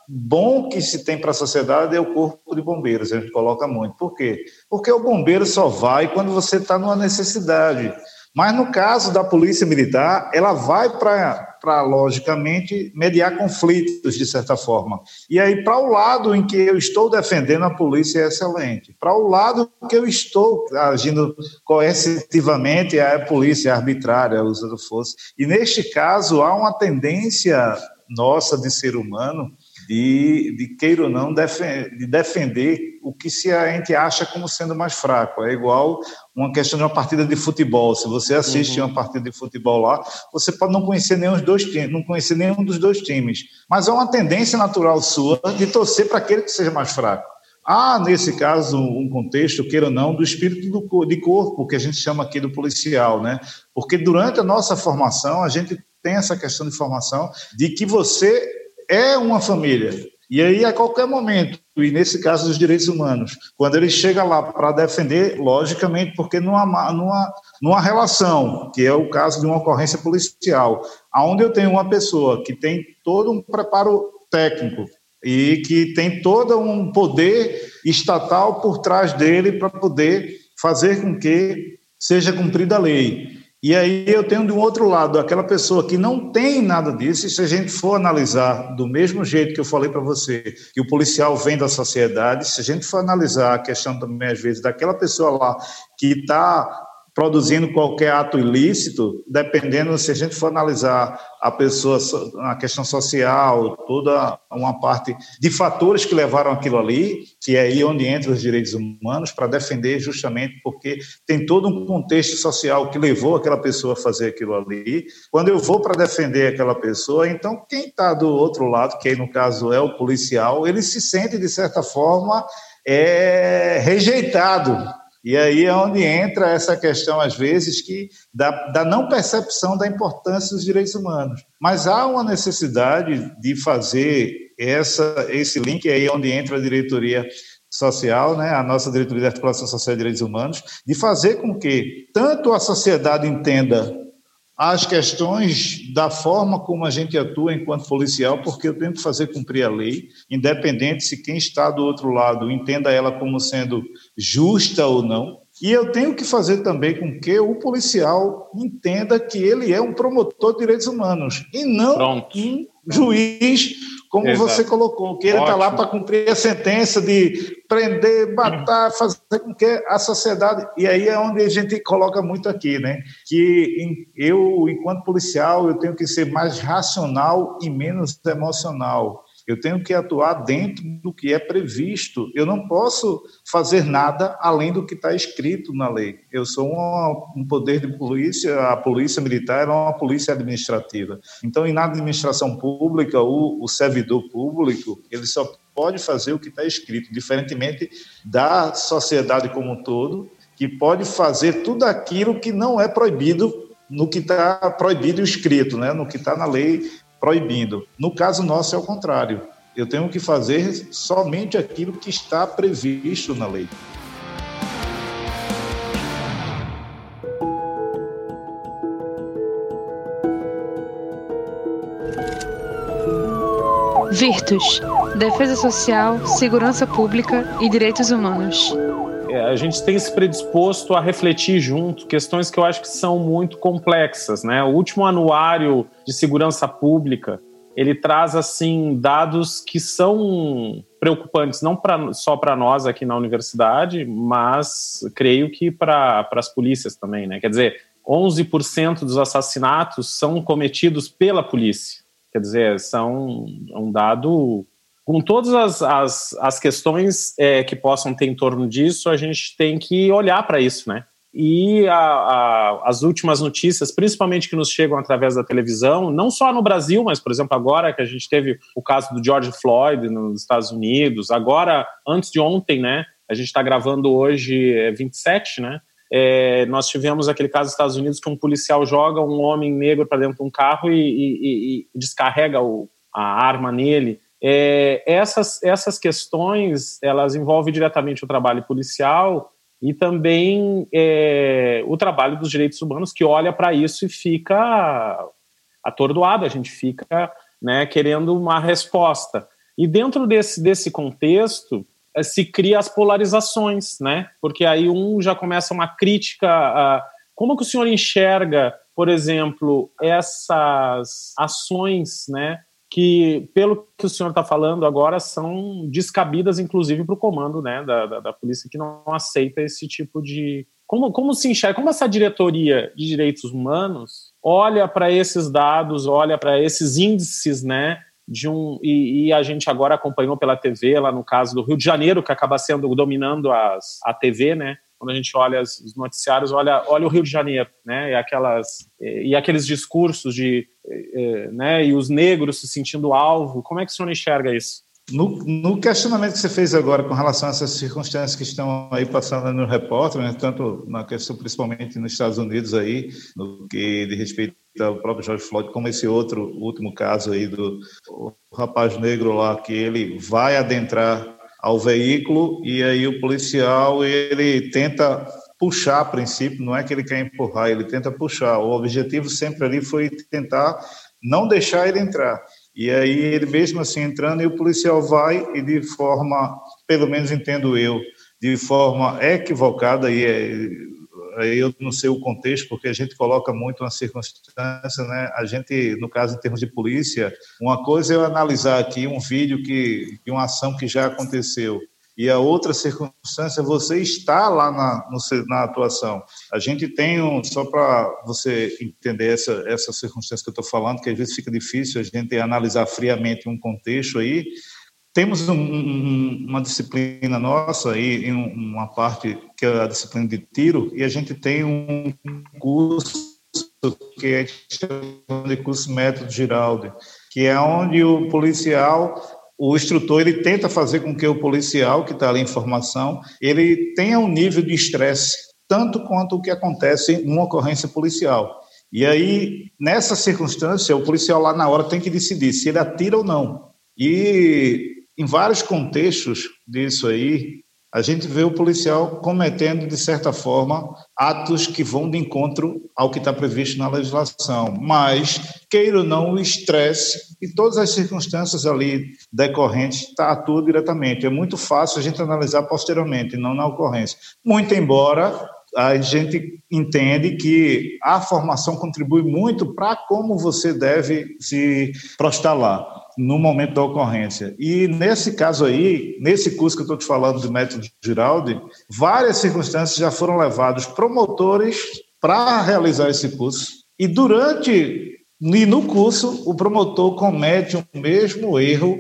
bom que se tem para a sociedade é o corpo de bombeiros, a gente coloca muito. Por quê? Porque o bombeiro só vai quando você está numa necessidade. Mas no caso da polícia militar, ela vai para, logicamente, mediar conflitos, de certa forma. E aí, para o lado em que eu estou defendendo, a polícia é excelente. Para o lado que eu estou agindo coercitivamente, a polícia é arbitrária, usando força. E neste caso, há uma tendência nossa de ser humano de, de queira ou não, de defender o que se a gente acha como sendo mais fraco. É igual uma questão de uma partida de futebol. Se você assiste uhum. uma partida de futebol lá, você pode não conhecer nenhum dos dois times, não conhecer nenhum dos dois times, mas é uma tendência natural sua de torcer para aquele que seja mais fraco. Há, nesse caso, um contexto, queira ou não, do espírito do, de corpo, que a gente chama aqui do policial, né? Porque durante a nossa formação, a gente tem essa questão de formação de que você é uma família. E aí, a qualquer momento, e nesse caso dos direitos humanos, quando ele chega lá para defender, logicamente, porque numa, numa, numa relação, que é o caso de uma ocorrência policial, onde eu tenho uma pessoa que tem todo um preparo técnico e que tem todo um poder estatal por trás dele para poder fazer com que seja cumprida a lei. E aí eu tenho de um outro lado aquela pessoa que não tem nada disso, e se a gente for analisar do mesmo jeito que eu falei para você, que o policial vem da sociedade, se a gente for analisar a questão também, às vezes, daquela pessoa lá que está produzindo qualquer ato ilícito, dependendo se a gente for analisar a pessoa, a questão social, toda uma parte de fatores que levaram aquilo ali, que é aí onde entram os direitos humanos, para defender justamente porque tem todo um contexto social que levou aquela pessoa a fazer aquilo ali. Quando eu vou para defender aquela pessoa, então quem está do outro lado, que aí no caso é o policial, ele se sente, de certa forma, é, rejeitado e aí é onde entra essa questão, às vezes, que da, da não percepção da importância dos direitos humanos. Mas há uma necessidade de fazer essa, esse link, aí é onde entra a diretoria social, né, a nossa diretoria de articulação social e direitos humanos, de fazer com que tanto a sociedade entenda as questões da forma como a gente atua enquanto policial, porque eu tenho que fazer cumprir a lei, independente se quem está do outro lado entenda ela como sendo justa ou não. E eu tenho que fazer também com que o policial entenda que ele é um promotor de direitos humanos e não Pronto. um juiz como Exato. você colocou, que ele está lá para cumprir a sentença de prender, matar, fazer com que a sociedade. E aí é onde a gente coloca muito aqui, né? Que eu, enquanto policial, eu tenho que ser mais racional e menos emocional. Eu tenho que atuar dentro do que é previsto. Eu não posso fazer nada além do que está escrito na lei. Eu sou uma, um poder de polícia, a polícia militar é uma polícia administrativa. Então, na administração pública, o, o servidor público, ele só pode fazer o que está escrito, diferentemente da sociedade como um todo, que pode fazer tudo aquilo que não é proibido no que está proibido escrito, né? no que está na lei proibindo. No caso nosso é o contrário. Eu tenho que fazer somente aquilo que está previsto na lei. Virtus, Defesa Social, Segurança Pública e Direitos Humanos. É, a gente tem se predisposto a refletir junto questões que eu acho que são muito complexas, né? O último anuário de segurança pública ele traz assim dados que são preocupantes não pra, só para nós aqui na universidade, mas creio que para as polícias também, né? Quer dizer, 11% dos assassinatos são cometidos pela polícia. Quer dizer, são um dado com todas as, as, as questões é, que possam ter em torno disso, a gente tem que olhar para isso, né? E a, a, as últimas notícias, principalmente que nos chegam através da televisão, não só no Brasil, mas, por exemplo, agora que a gente teve o caso do George Floyd nos Estados Unidos, agora, antes de ontem, né? A gente está gravando hoje, é 27, né? É, nós tivemos aquele caso nos Estados Unidos que um policial joga um homem negro para dentro de um carro e, e, e descarrega o, a arma nele. É, essas, essas questões elas envolvem diretamente o trabalho policial e também é, o trabalho dos direitos humanos que olha para isso e fica atordoado, a gente fica né, querendo uma resposta. E dentro desse, desse contexto, eh, se cria as polarizações, né? Porque aí um já começa uma crítica a como que o senhor enxerga, por exemplo, essas ações, né? Que, pelo que o senhor está falando agora, são descabidas, inclusive, para o comando né, da, da, da, polícia, que não aceita esse tipo de. Como, como se enxerga, como essa diretoria de direitos humanos olha para esses dados, olha para esses índices, né? de um e, e, a gente agora acompanhou pela TV lá no caso do Rio de Janeiro que acaba sendo dominando as, a TV, né? Quando a gente olha os noticiários, olha, olha o Rio de Janeiro, né? E aquelas e, aqueles discursos de, né? E os negros se sentindo alvo. Como é que o senhor enxerga isso? No, no, questionamento que você fez agora com relação a essas circunstâncias que estão aí passando no repórter, né, tanto na questão principalmente nos Estados Unidos aí, no que de respeito ao próprio George Floyd, como esse outro último caso aí do rapaz negro lá que ele vai adentrar ao veículo e aí o policial ele tenta puxar a princípio, não é que ele quer empurrar, ele tenta puxar. O objetivo sempre ali foi tentar não deixar ele entrar. E aí ele mesmo assim entrando e o policial vai e de forma, pelo menos entendo eu, de forma equivocada e é, eu não sei o contexto porque a gente coloca muito uma circunstância, né? A gente, no caso em termos de polícia, uma coisa é eu analisar aqui um vídeo que de uma ação que já aconteceu e a outra circunstância, você está lá na, no, na atuação. A gente tem um, só para você entender essa, essa circunstância que eu estou falando, que às vezes fica difícil a gente analisar friamente um contexto aí, temos um, um, uma disciplina nossa em uma parte que é a disciplina de tiro, e a gente tem um curso que é de curso método Giraldi, que é onde o policial o instrutor ele tenta fazer com que o policial que está ali em formação ele tenha um nível de estresse tanto quanto o que acontece em uma ocorrência policial. E aí, nessa circunstância, o policial lá na hora tem que decidir se ele atira ou não. E em vários contextos disso aí, a gente vê o policial cometendo, de certa forma, atos que vão de encontro ao que está previsto na legislação. Mas, queira ou não, o estresse e todas as circunstâncias ali decorrentes tá, atuam diretamente. É muito fácil a gente analisar posteriormente, não na ocorrência. Muito embora a gente entende que a formação contribui muito para como você deve se prostar lá no momento da ocorrência. E nesse caso aí, nesse curso que eu estou te falando do método Giraldi, várias circunstâncias já foram levados promotores para realizar esse curso. E durante e no curso, o promotor comete o mesmo erro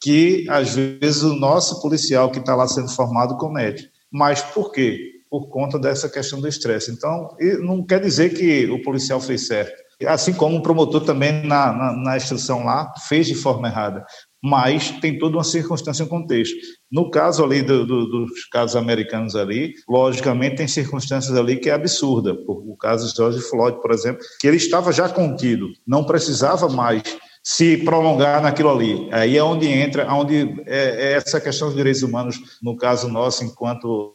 que, às vezes, o nosso policial que está lá sendo formado comete. Mas por quê? Por conta dessa questão do estresse. Então, não quer dizer que o policial fez certo assim como o promotor também na, na, na instrução lá fez de forma errada, mas tem toda uma circunstância um contexto. No caso ali do, do, dos casos americanos ali, logicamente tem circunstâncias ali que é absurda, o caso de George Floyd, por exemplo, que ele estava já contido, não precisava mais se prolongar naquilo ali. Aí é onde entra, onde é, é essa questão dos direitos humanos, no caso nosso, enquanto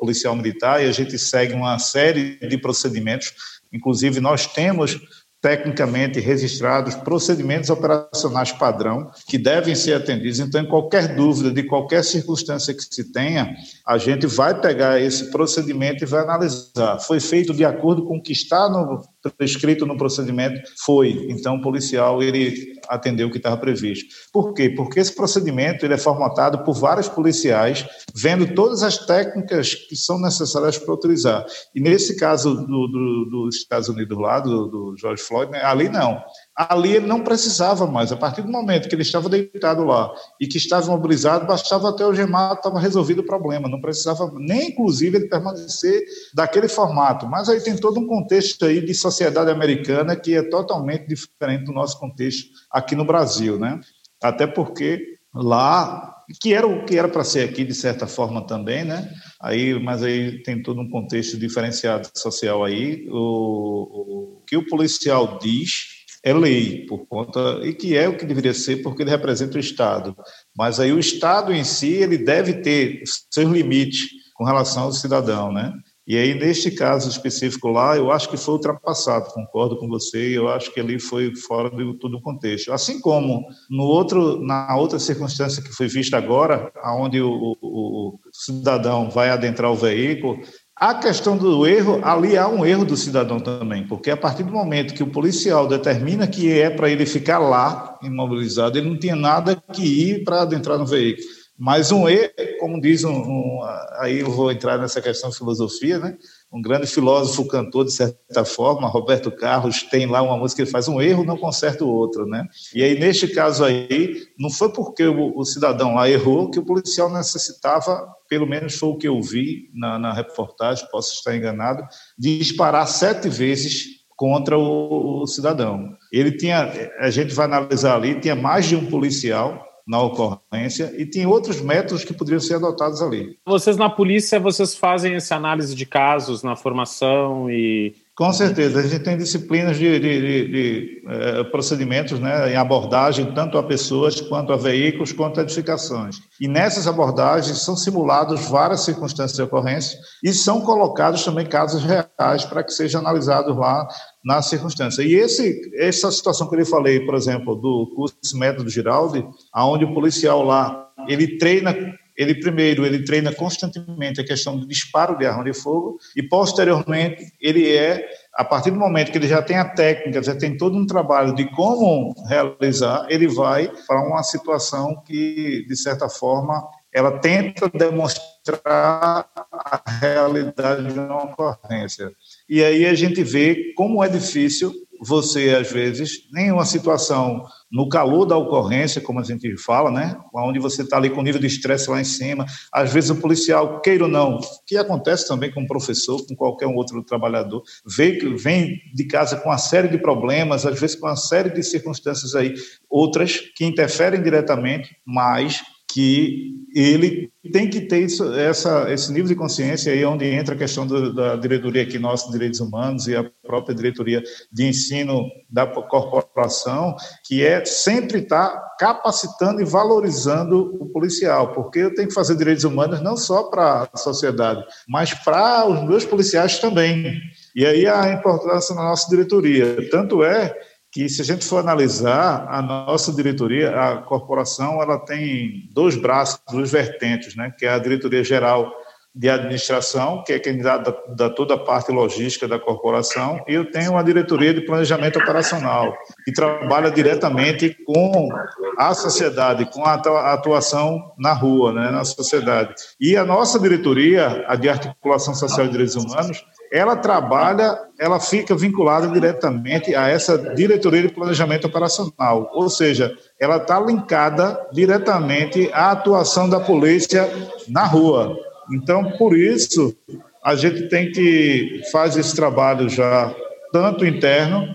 policial militar, e a gente segue uma série de procedimentos Inclusive, nós temos tecnicamente registrados procedimentos operacionais padrão que devem ser atendidos. Então, em qualquer dúvida, de qualquer circunstância que se tenha, a gente vai pegar esse procedimento e vai analisar. Foi feito de acordo com o que está no, prescrito no procedimento? Foi. Então, o policial ele atendeu o que estava previsto. Por quê? Porque esse procedimento ele é formatado por vários policiais, vendo todas as técnicas que são necessárias para utilizar. E nesse caso do, do, dos Estados Unidos lá, do, do George Floyd, né, ali não. Ali ele não precisava mais. A partir do momento que ele estava deitado lá e que estava imobilizado, bastava até o gemado, estava resolvido o problema. Não precisava nem, inclusive, ele permanecer daquele formato. Mas aí tem todo um contexto aí de sociedade americana que é totalmente diferente do nosso contexto aqui no Brasil, né? Até porque lá, que era o que era para ser aqui de certa forma também, né? Aí, mas aí tem todo um contexto diferenciado social aí. O, o que o policial diz é lei por conta e que é o que deveria ser porque ele representa o Estado. Mas aí o Estado em si ele deve ter seus limites com relação ao cidadão, né? E aí, neste caso específico lá, eu acho que foi ultrapassado, concordo com você, eu acho que ali foi fora de todo o contexto. Assim como no outro, na outra circunstância que foi vista agora, onde o, o, o cidadão vai adentrar o veículo, a questão do erro, ali há um erro do cidadão também, porque a partir do momento que o policial determina que é para ele ficar lá, imobilizado, ele não tinha nada que ir para adentrar no veículo. Mas um erro, como diz um, um, aí eu vou entrar nessa questão de filosofia, né? Um grande filósofo cantor de certa forma, Roberto Carlos, tem lá uma música que ele faz um erro não conserta o outro, né? E aí neste caso aí, não foi porque o, o cidadão lá errou que o policial necessitava, pelo menos foi o que eu vi na, na reportagem, posso estar enganado, de disparar sete vezes contra o, o cidadão. Ele tinha, a gente vai analisar ali, tinha mais de um policial na ocorrência e tem outros métodos que poderiam ser adotados ali. Vocês na polícia, vocês fazem essa análise de casos na formação e... Com certeza, a gente tem disciplinas de, de, de, de eh, procedimentos né, em abordagem tanto a pessoas, quanto a veículos, quanto a edificações. E nessas abordagens são simulados várias circunstâncias de ocorrência e são colocados também casos reais para que sejam analisados lá na circunstância. E esse, essa situação que eu falei, por exemplo, do curso método Giraldi, aonde o policial lá, ele treina, ele primeiro, ele treina constantemente a questão do disparo de arma de fogo e posteriormente ele é, a partir do momento que ele já tem a técnica, já tem todo um trabalho de como realizar, ele vai para uma situação que, de certa forma, ela tenta demonstrar a realidade de uma ocorrência. E aí a gente vê como é difícil você, às vezes, nem uma situação no calor da ocorrência, como a gente fala, né? Onde você está ali com o nível de estresse lá em cima. Às vezes o policial, queira ou não, que acontece também com o professor, com qualquer outro trabalhador, vem, vem de casa com uma série de problemas, às vezes com uma série de circunstâncias aí, outras que interferem diretamente, mas que ele tem que ter isso, essa, esse nível de consciência aí onde entra a questão do, da diretoria aqui nossa de direitos humanos e a própria diretoria de ensino da corporação que é sempre estar tá capacitando e valorizando o policial porque eu tenho que fazer direitos humanos não só para a sociedade mas para os meus policiais também. E aí a importância na nossa diretoria. Tanto é que se a gente for analisar a nossa diretoria, a corporação, ela tem dois braços, duas vertentes, né? Que é a diretoria geral de administração, que é quem dá, dá, toda a parte logística da corporação, e eu tenho uma diretoria de planejamento operacional, que trabalha diretamente com a sociedade, com a atuação na rua, né, na sociedade. E a nossa diretoria, a de articulação social e direitos humanos, ela trabalha, ela fica vinculada diretamente a essa diretoria de planejamento operacional, ou seja, ela está linkada diretamente à atuação da polícia na rua. Então, por isso, a gente tem que fazer esse trabalho já tanto interno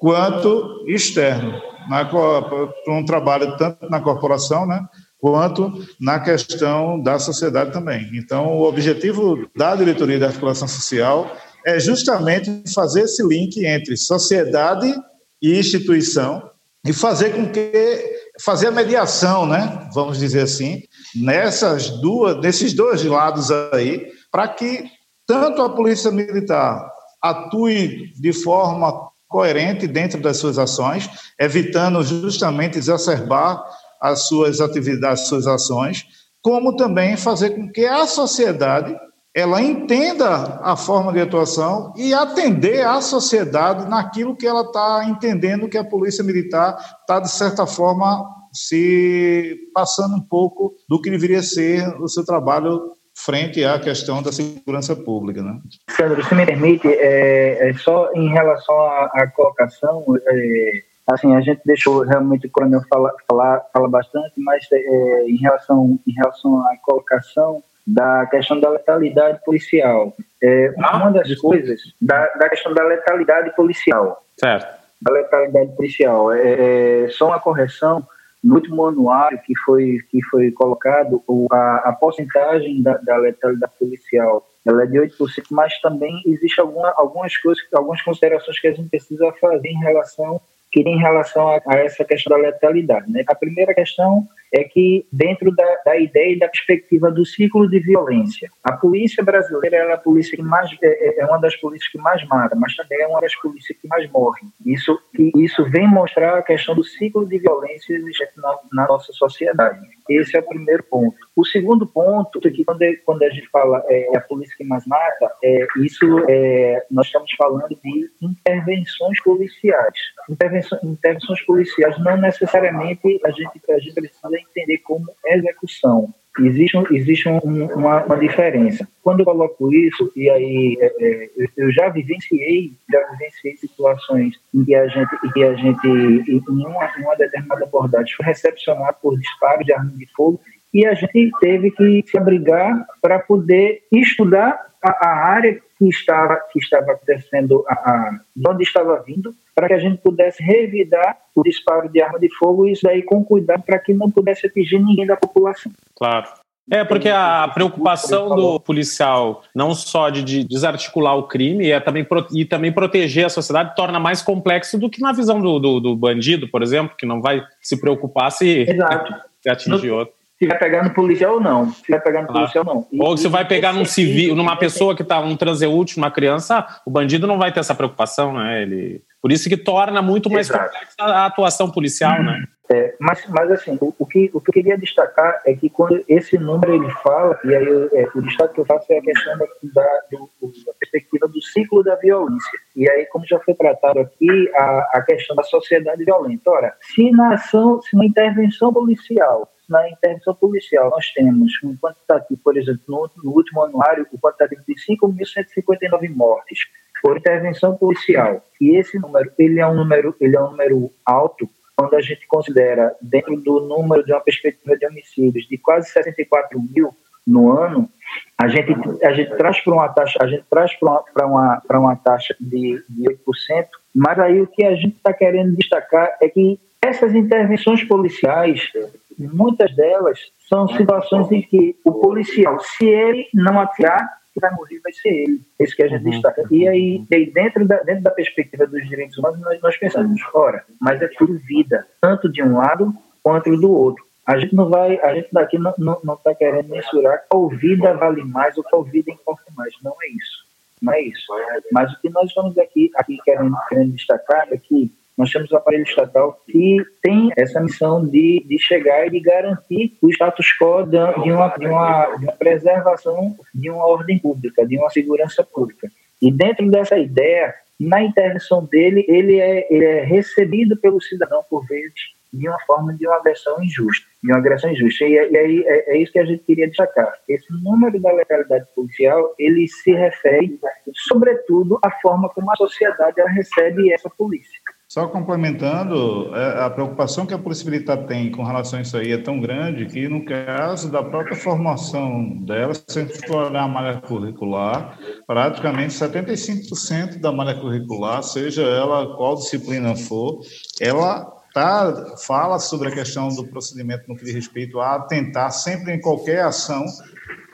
quanto externo, para um trabalho tanto na corporação, né, quanto na questão da sociedade também. Então, o objetivo da diretoria da articulação social é justamente fazer esse link entre sociedade e instituição e fazer com que fazer a mediação, né, vamos dizer assim, nessas duas, nesses dois lados aí, para que tanto a polícia militar atue de forma coerente dentro das suas ações, evitando justamente exacerbar as suas atividades, as suas ações, como também fazer com que a sociedade ela entenda a forma de atuação e atender a sociedade naquilo que ela está entendendo que a polícia militar está, de certa forma, se passando um pouco do que deveria ser o seu trabalho frente à questão da segurança pública. Né? Sandro, se me permite, é, é só em relação à, colocação, é, assim, a gente deixou realmente o coronel falar fala, fala bastante, mas é, em, relação, em relação à colocação da questão da letalidade policial. É, ah, uma das coisas, da, da questão da letalidade policial. Certo. Da letalidade policial. É, é, só uma correção, no último anuário que foi, que foi colocado, a, a porcentagem da, da letalidade policial ela é de 8%, mas também existe alguma, algumas coisas, algumas considerações que a gente precisa fazer em relação que em relação a, a, essa questão da letalidade. Né? A primeira questão é que, dentro da, da, ideia e da perspectiva do ciclo de violência, a polícia brasileira é a polícia que mais é, é, é, uma das polícias que mais mata, mas também é uma das polícias que mais morre. Isso, isso vem mostrar a questão do ciclo de violência existente na, na nossa sociedade. Esse é o primeiro ponto. O segundo ponto é que quando, quando a gente fala é, a polícia que mais mata, é, isso é, nós estamos falando de intervenções policiais. Intervenções, intervenções policiais não necessariamente a gente, a gente precisa entender como execução. Existe, existe um, uma, uma, diferença. Quando eu coloco isso, e aí é, é, eu já vivenciei, já vivenciei situações em que a gente, em que a gente em uma, em uma determinada abordagem, foi recepcionado por disparos de arma de fogo e a gente teve que se abrigar para poder estudar a, a, área que estava, que estava acontecendo, a, a, de onde estava vindo, para que a gente pudesse revidar o disparo de arma de fogo e isso daí com cuidado para que não pudesse atingir ninguém da população. Claro. É, porque a preocupação do policial, não só de, de desarticular o crime, é também, e também proteger a sociedade, torna mais complexo do que na visão do, do, do bandido, por exemplo, que não vai se preocupar se, se atingir outro se vai pegar no policial ou não. Se vai pegar no policial ou não. E, ou se vai pegar num civil, numa pessoa que está um transeúnte, uma criança, o bandido não vai ter essa preocupação, né? Ele, por isso que torna muito mais Exato. complexa a atuação policial, né? É, mas, mas assim, o, o, que, o que eu queria destacar é que quando esse número ele fala, e aí eu, é, o destaque que eu faço é a questão da, da, do, da, perspectiva do ciclo da violência. E aí, como já foi tratado aqui, a, a questão da sociedade violenta. Ora, se na ação, se na intervenção policial na intervenção policial, nós temos um quantitativo, por exemplo, no, no último anuário, o quantitativo de 5.159 mortes por intervenção policial. E esse número, ele é um número, ele é um número alto quando a gente considera dentro do número de uma perspectiva de homicídios de quase 64 mil no ano, a gente, a gente traz para uma taxa, a gente traz para uma, uma, uma taxa de, de 8%, mas aí o que a gente está querendo destacar é que essas intervenções policiais, muitas delas são situações em que o policial, se ele não atirar, que vai morrer vai ser ele. Isso que a gente uhum. destaca. E aí, aí dentro, da, dentro da perspectiva dos direitos humanos, nós, nós pensamos, ora, mas é tudo vida, tanto de um lado quanto do outro. A gente não vai, a gente daqui não está não, não tá querendo mensurar qual vida vale mais ou qual vida importa mais. Não é isso. Não é isso. Mas o que nós estamos aqui, aqui querendo, querendo destacar é que nós temos o aparelho estatal que tem essa missão de, de chegar e de garantir o status quo de uma, de, uma, de uma preservação de uma ordem pública, de uma segurança pública. E dentro dessa ideia, na intervenção dele, ele é, ele é recebido pelo cidadão, por vezes, de uma forma de uma agressão injusta, de uma agressão injusta. E, aí é, é, isso que a gente queria destacar. Esse número da legalidade policial, ele se refere, sobretudo, à forma como a sociedade recebe essa polícia. Só complementando, é, a preocupação que a Polícia Militar tem com relação a isso aí é tão grande que, no caso da própria formação dela, se a gente for olhar a malha curricular, praticamente 75% da malha curricular, seja ela qual disciplina for, ela tá, fala sobre a questão do procedimento no que diz respeito a atentar sempre em qualquer ação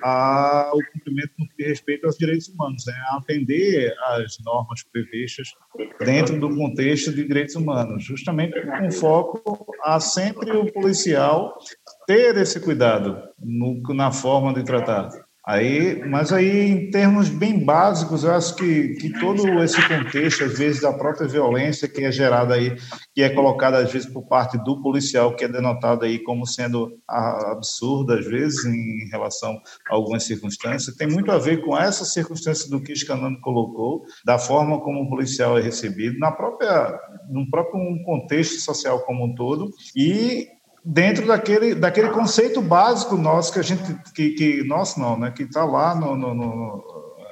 ao cumprimento no que diz respeito aos direitos humanos, né? a atender às normas previstas dentro do contexto de direitos humanos, justamente com foco a sempre o policial ter esse cuidado no, na forma de tratar. Aí, mas aí, em termos bem básicos, eu acho que, que todo esse contexto, às vezes, da própria violência que é gerada aí, que é colocada, às vezes, por parte do policial, que é denotado aí como sendo absurda, às vezes, em relação a algumas circunstâncias, tem muito a ver com essa circunstância do que o Scanano colocou, da forma como o policial é recebido, na própria, no próprio contexto social como um todo, e dentro daquele, daquele conceito básico nosso que a gente que, que nosso não né que está lá no, no, no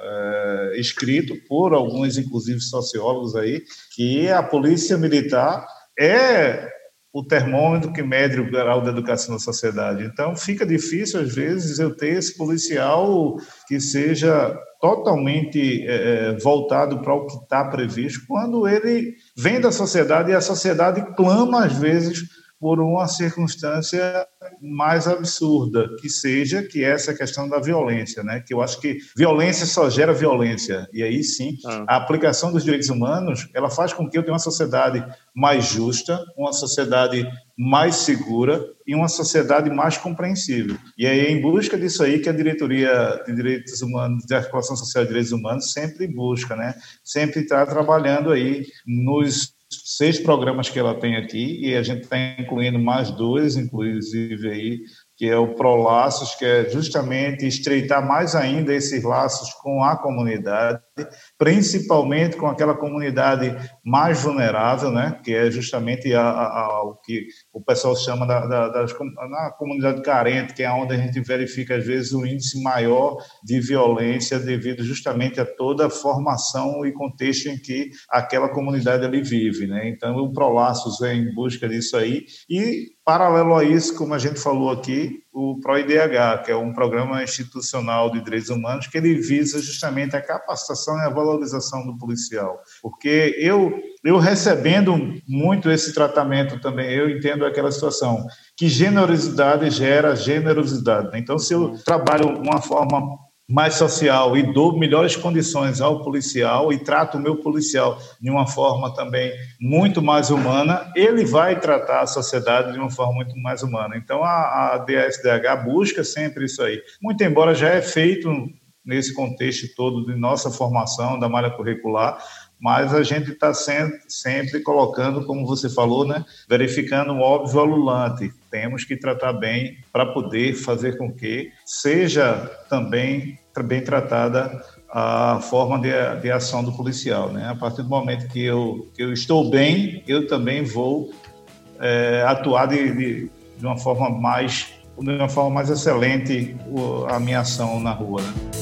é, escrito por alguns inclusive sociólogos aí que a polícia militar é o termômetro que mede o grau da educação da sociedade. Então, fica difícil, às vezes, eu ter esse policial que seja totalmente é, voltado para o que está previsto, quando ele vem da sociedade e a sociedade clama, às vezes, por uma circunstância mais absurda, que seja que essa questão da violência, né? Que eu acho que violência só gera violência. E aí sim, ah. a aplicação dos direitos humanos, ela faz com que eu tenha uma sociedade mais justa, uma sociedade mais segura e uma sociedade mais compreensível. E é em busca disso aí que a diretoria de direitos humanos, de articulação social de direitos humanos sempre busca, né? Sempre está trabalhando aí nos seis programas que ela tem aqui e a gente está incluindo mais dois, inclusive aí que é o Prolaços, que é justamente estreitar mais ainda esses laços com a comunidade, principalmente com aquela comunidade mais vulnerável, né, que é justamente a, a, a, o que o pessoal chama da, da, das, na comunidade carente, que é onde a gente verifica, às vezes, o índice maior de violência devido justamente a toda a formação e contexto em que aquela comunidade ali vive. Né? Então, o Prolaços vem em busca disso aí e Paralelo a isso, como a gente falou aqui, o PROIDH, que é um programa institucional de direitos humanos, que ele visa justamente a capacitação e a valorização do policial. Porque eu, eu recebendo muito esse tratamento também, eu entendo aquela situação que generosidade gera generosidade. Então, se eu trabalho uma forma mais social e dou melhores condições ao policial e trato o meu policial de uma forma também muito mais humana, ele vai tratar a sociedade de uma forma muito mais humana. Então a, a DSDH busca sempre isso aí. Muito embora já é feito nesse contexto todo de nossa formação, da malha curricular, mas a gente está sempre, sempre colocando, como você falou, né, verificando o óbvio alulante. Temos que tratar bem para poder fazer com que seja também bem tratada a forma de, de ação do policial. Né? A partir do momento que eu, que eu estou bem, eu também vou é, atuar de, de, de, uma forma mais de uma forma mais excelente a minha ação na rua. Né?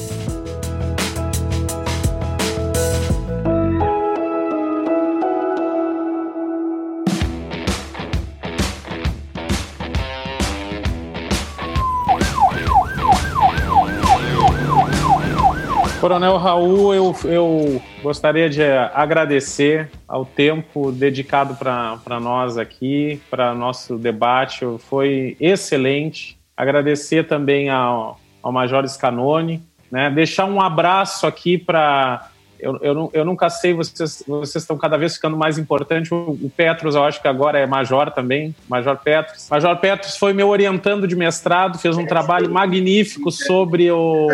Coronel Raul, eu, eu gostaria de agradecer ao tempo dedicado para nós aqui, para nosso debate. Foi excelente. Agradecer também ao, ao Major Scanone. Né? Deixar um abraço aqui para eu, eu, eu, nunca sei, vocês, vocês estão cada vez ficando mais importantes. O, o, Petros, eu acho que agora é Major também, Major Petros. Major Petros foi meu orientando de mestrado, fez um trabalho magnífico sobre o,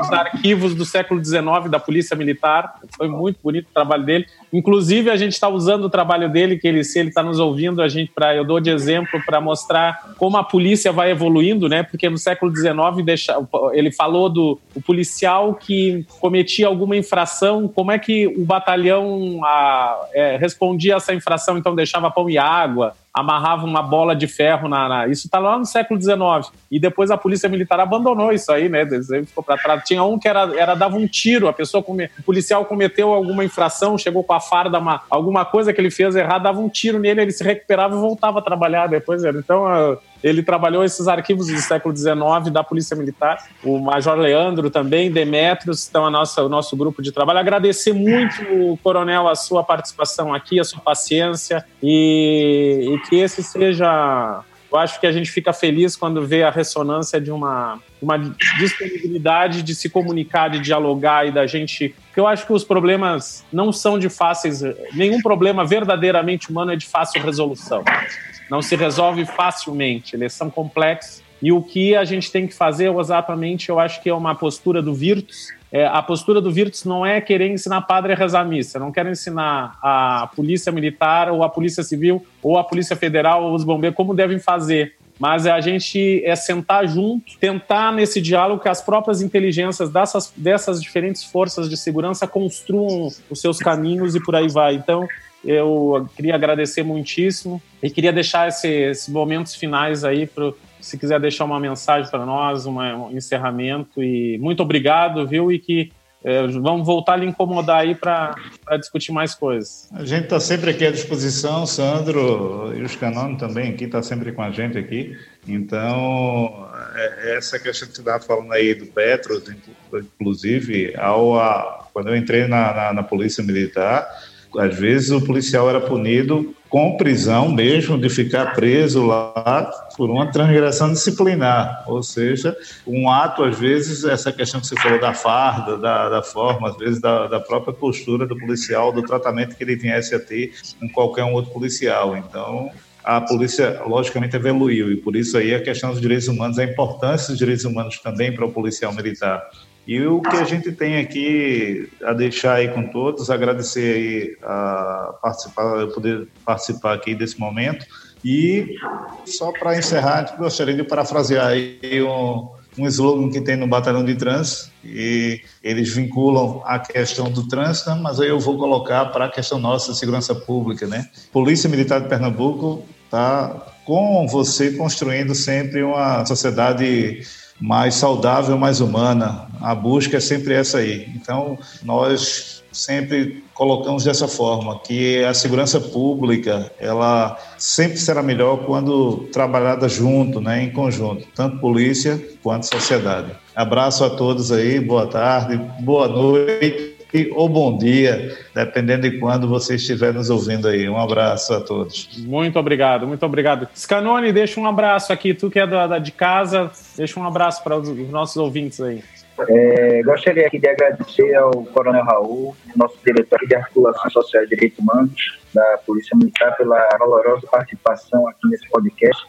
os arquivos do século XIX da Polícia Militar. Foi muito bonito o trabalho dele. Inclusive, a gente está usando o trabalho dele, que ele, se ele está nos ouvindo, a gente, pra, eu dou de exemplo para mostrar como a polícia vai evoluindo, né? Porque no século XIX deixa, ele falou do policial que cometia alguma infração como é que o batalhão a, é, respondia a essa infração, então deixava pão e água, amarrava uma bola de ferro na. na... Isso está lá no século XIX. E depois a polícia militar abandonou isso aí, né? Ficou para trás. Tinha um que era, era dava um tiro, a pessoa come... o policial cometeu alguma infração, chegou com a farda, uma... alguma coisa que ele fez errado, dava um tiro nele, ele se recuperava e voltava a trabalhar depois. Então. Ele trabalhou esses arquivos do século XIX da Polícia Militar. O Major Leandro também, Demetrios, estão a nossa, o nosso grupo de trabalho. Agradecer muito, Coronel, a sua participação aqui, a sua paciência e, e que esse seja eu acho que a gente fica feliz quando vê a ressonância de uma, uma disponibilidade de se comunicar, de dialogar e da gente. Porque eu acho que os problemas não são de fáceis. Nenhum problema verdadeiramente humano é de fácil resolução. Não se resolve facilmente. Eles são complexos. E o que a gente tem que fazer exatamente, eu acho que é uma postura do Virtus, é, a postura do Virtus não é querer ensinar padre a rezar missa, não quero ensinar a polícia militar ou a polícia civil ou a polícia federal ou os bombeiros como devem fazer, mas a gente é sentar junto, tentar nesse diálogo que as próprias inteligências dessas, dessas diferentes forças de segurança construam os seus caminhos e por aí vai. Então, eu queria agradecer muitíssimo e queria deixar esse, esses momentos finais aí para se quiser deixar uma mensagem para nós, uma, um encerramento. E muito obrigado, viu? E que é, vamos voltar a lhe incomodar aí para discutir mais coisas. A gente está sempre aqui à disposição, Sandro e os Canone também aqui, está sempre com a gente aqui. Então, é, é essa questão que você estava falando aí do Petros, inclusive, ao, a, quando eu entrei na, na, na Polícia Militar, Às vezes o policial era punido com prisão mesmo, de ficar preso lá por uma transgressão disciplinar, ou seja, um ato, às vezes, essa questão que você falou da farda, da, da forma, às vezes da, da, própria postura do policial, do tratamento que ele viesse a ter com qualquer um outro policial. Então, a polícia, logicamente, evoluiu, e por isso aí a questão dos direitos humanos, a importância dos direitos humanos também para o policial militar. E o que a gente tem aqui a deixar aí com todos, agradecer aí a participar, eu poder participar aqui desse momento. E só para encerrar, gostaria de parafrasear aí um, um slogan que tem no Batalhão de Trânsito, e eles vinculam a questão do trânsito, mas aí eu vou colocar para a questão nossa segurança pública, né? Polícia Militar de Pernambuco está com você construindo sempre uma sociedade mais saudável, mais humana. A busca é sempre essa aí. Então, nós sempre colocamos dessa forma, que a segurança pública, ela sempre será melhor quando trabalhada junto, né, em conjunto, tanto polícia quanto sociedade. Abraço a todos aí, boa tarde, boa noite ou bom dia, dependendo de quando você estiver nos ouvindo aí. Um abraço a todos. Muito obrigado, muito obrigado. Scanone, deixa um abraço aqui, tu que é da, da de casa, deixa um abraço para os, os nossos ouvintes aí. É, gostaria aqui de agradecer ao Coronel Raul, nosso diretor de Articulação Social e Direitos Humanos da Polícia Militar, pela valorosa participação aqui nesse podcast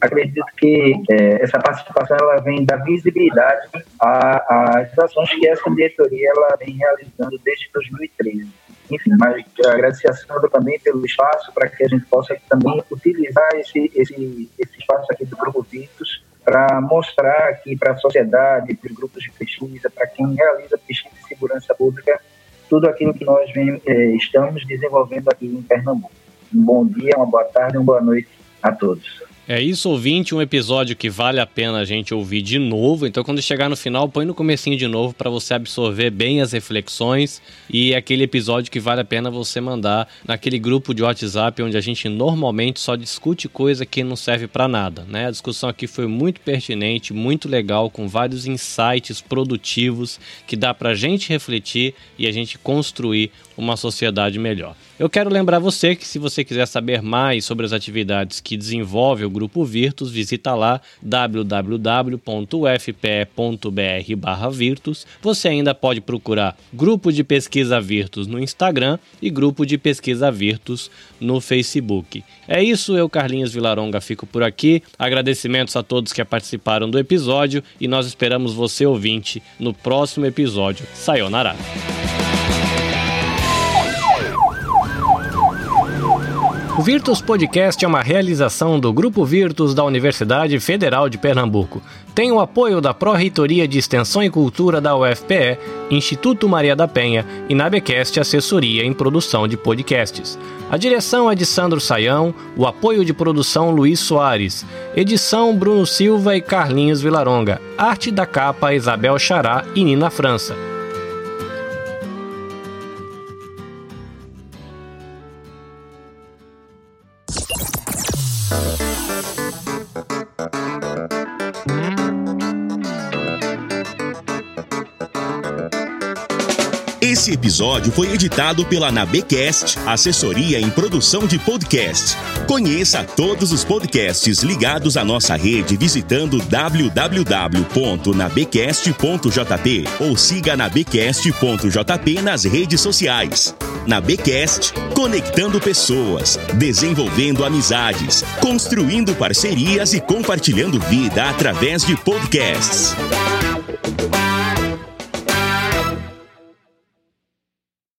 acredito que é, essa participação ela vem da visibilidade às ações que essa diretoria ela vem realizando desde 2013. Enfim, mas agradecer a Sandra também pelo espaço para que a gente possa também utilizar esse, esse, esse espaço aqui do Grupo Victus para mostrar aqui para a sociedade, para os grupos de pesquisa, para quem realiza pesquisa de segurança pública, tudo aquilo que nós vem, é, estamos desenvolvendo aqui em Pernambuco. Um bom dia, uma boa tarde, uma boa noite a todos. É isso, ouvinte, um episódio que vale a pena a gente ouvir de novo. Então, quando chegar no final, põe no comecinho de novo para você absorver bem as reflexões e é aquele episódio que vale a pena você mandar naquele grupo de WhatsApp onde a gente normalmente só discute coisa que não serve para nada, né? A discussão aqui foi muito pertinente, muito legal, com vários insights produtivos que dá para a gente refletir e a gente construir uma sociedade melhor. Eu quero lembrar você que se você quiser saber mais sobre as atividades que desenvolve o Grupo Virtus, visita lá www.fpe.br/virtus. Você ainda pode procurar Grupo de Pesquisa Virtus no Instagram e Grupo de Pesquisa Virtus no Facebook. É isso, eu Carlinhos Vilaronga fico por aqui. Agradecimentos a todos que participaram do episódio e nós esperamos você ouvinte no próximo episódio. Sayonara. O Virtus Podcast é uma realização do Grupo Virtus da Universidade Federal de Pernambuco. Tem o apoio da Pró-Reitoria de Extensão e Cultura da UFPE, Instituto Maria da Penha e Nabecast Assessoria em Produção de Podcasts. A direção é de Sandro Saião, o apoio de produção Luiz Soares, edição Bruno Silva e Carlinhos Vilaronga, arte da capa Isabel Xará e Nina França. Episódio foi editado pela Nabecast, assessoria em produção de podcast. Conheça todos os podcasts ligados à nossa rede visitando www.nabecast.jp ou siga nabecast.jp nas redes sociais. Nabecast, conectando pessoas, desenvolvendo amizades, construindo parcerias e compartilhando vida através de podcasts.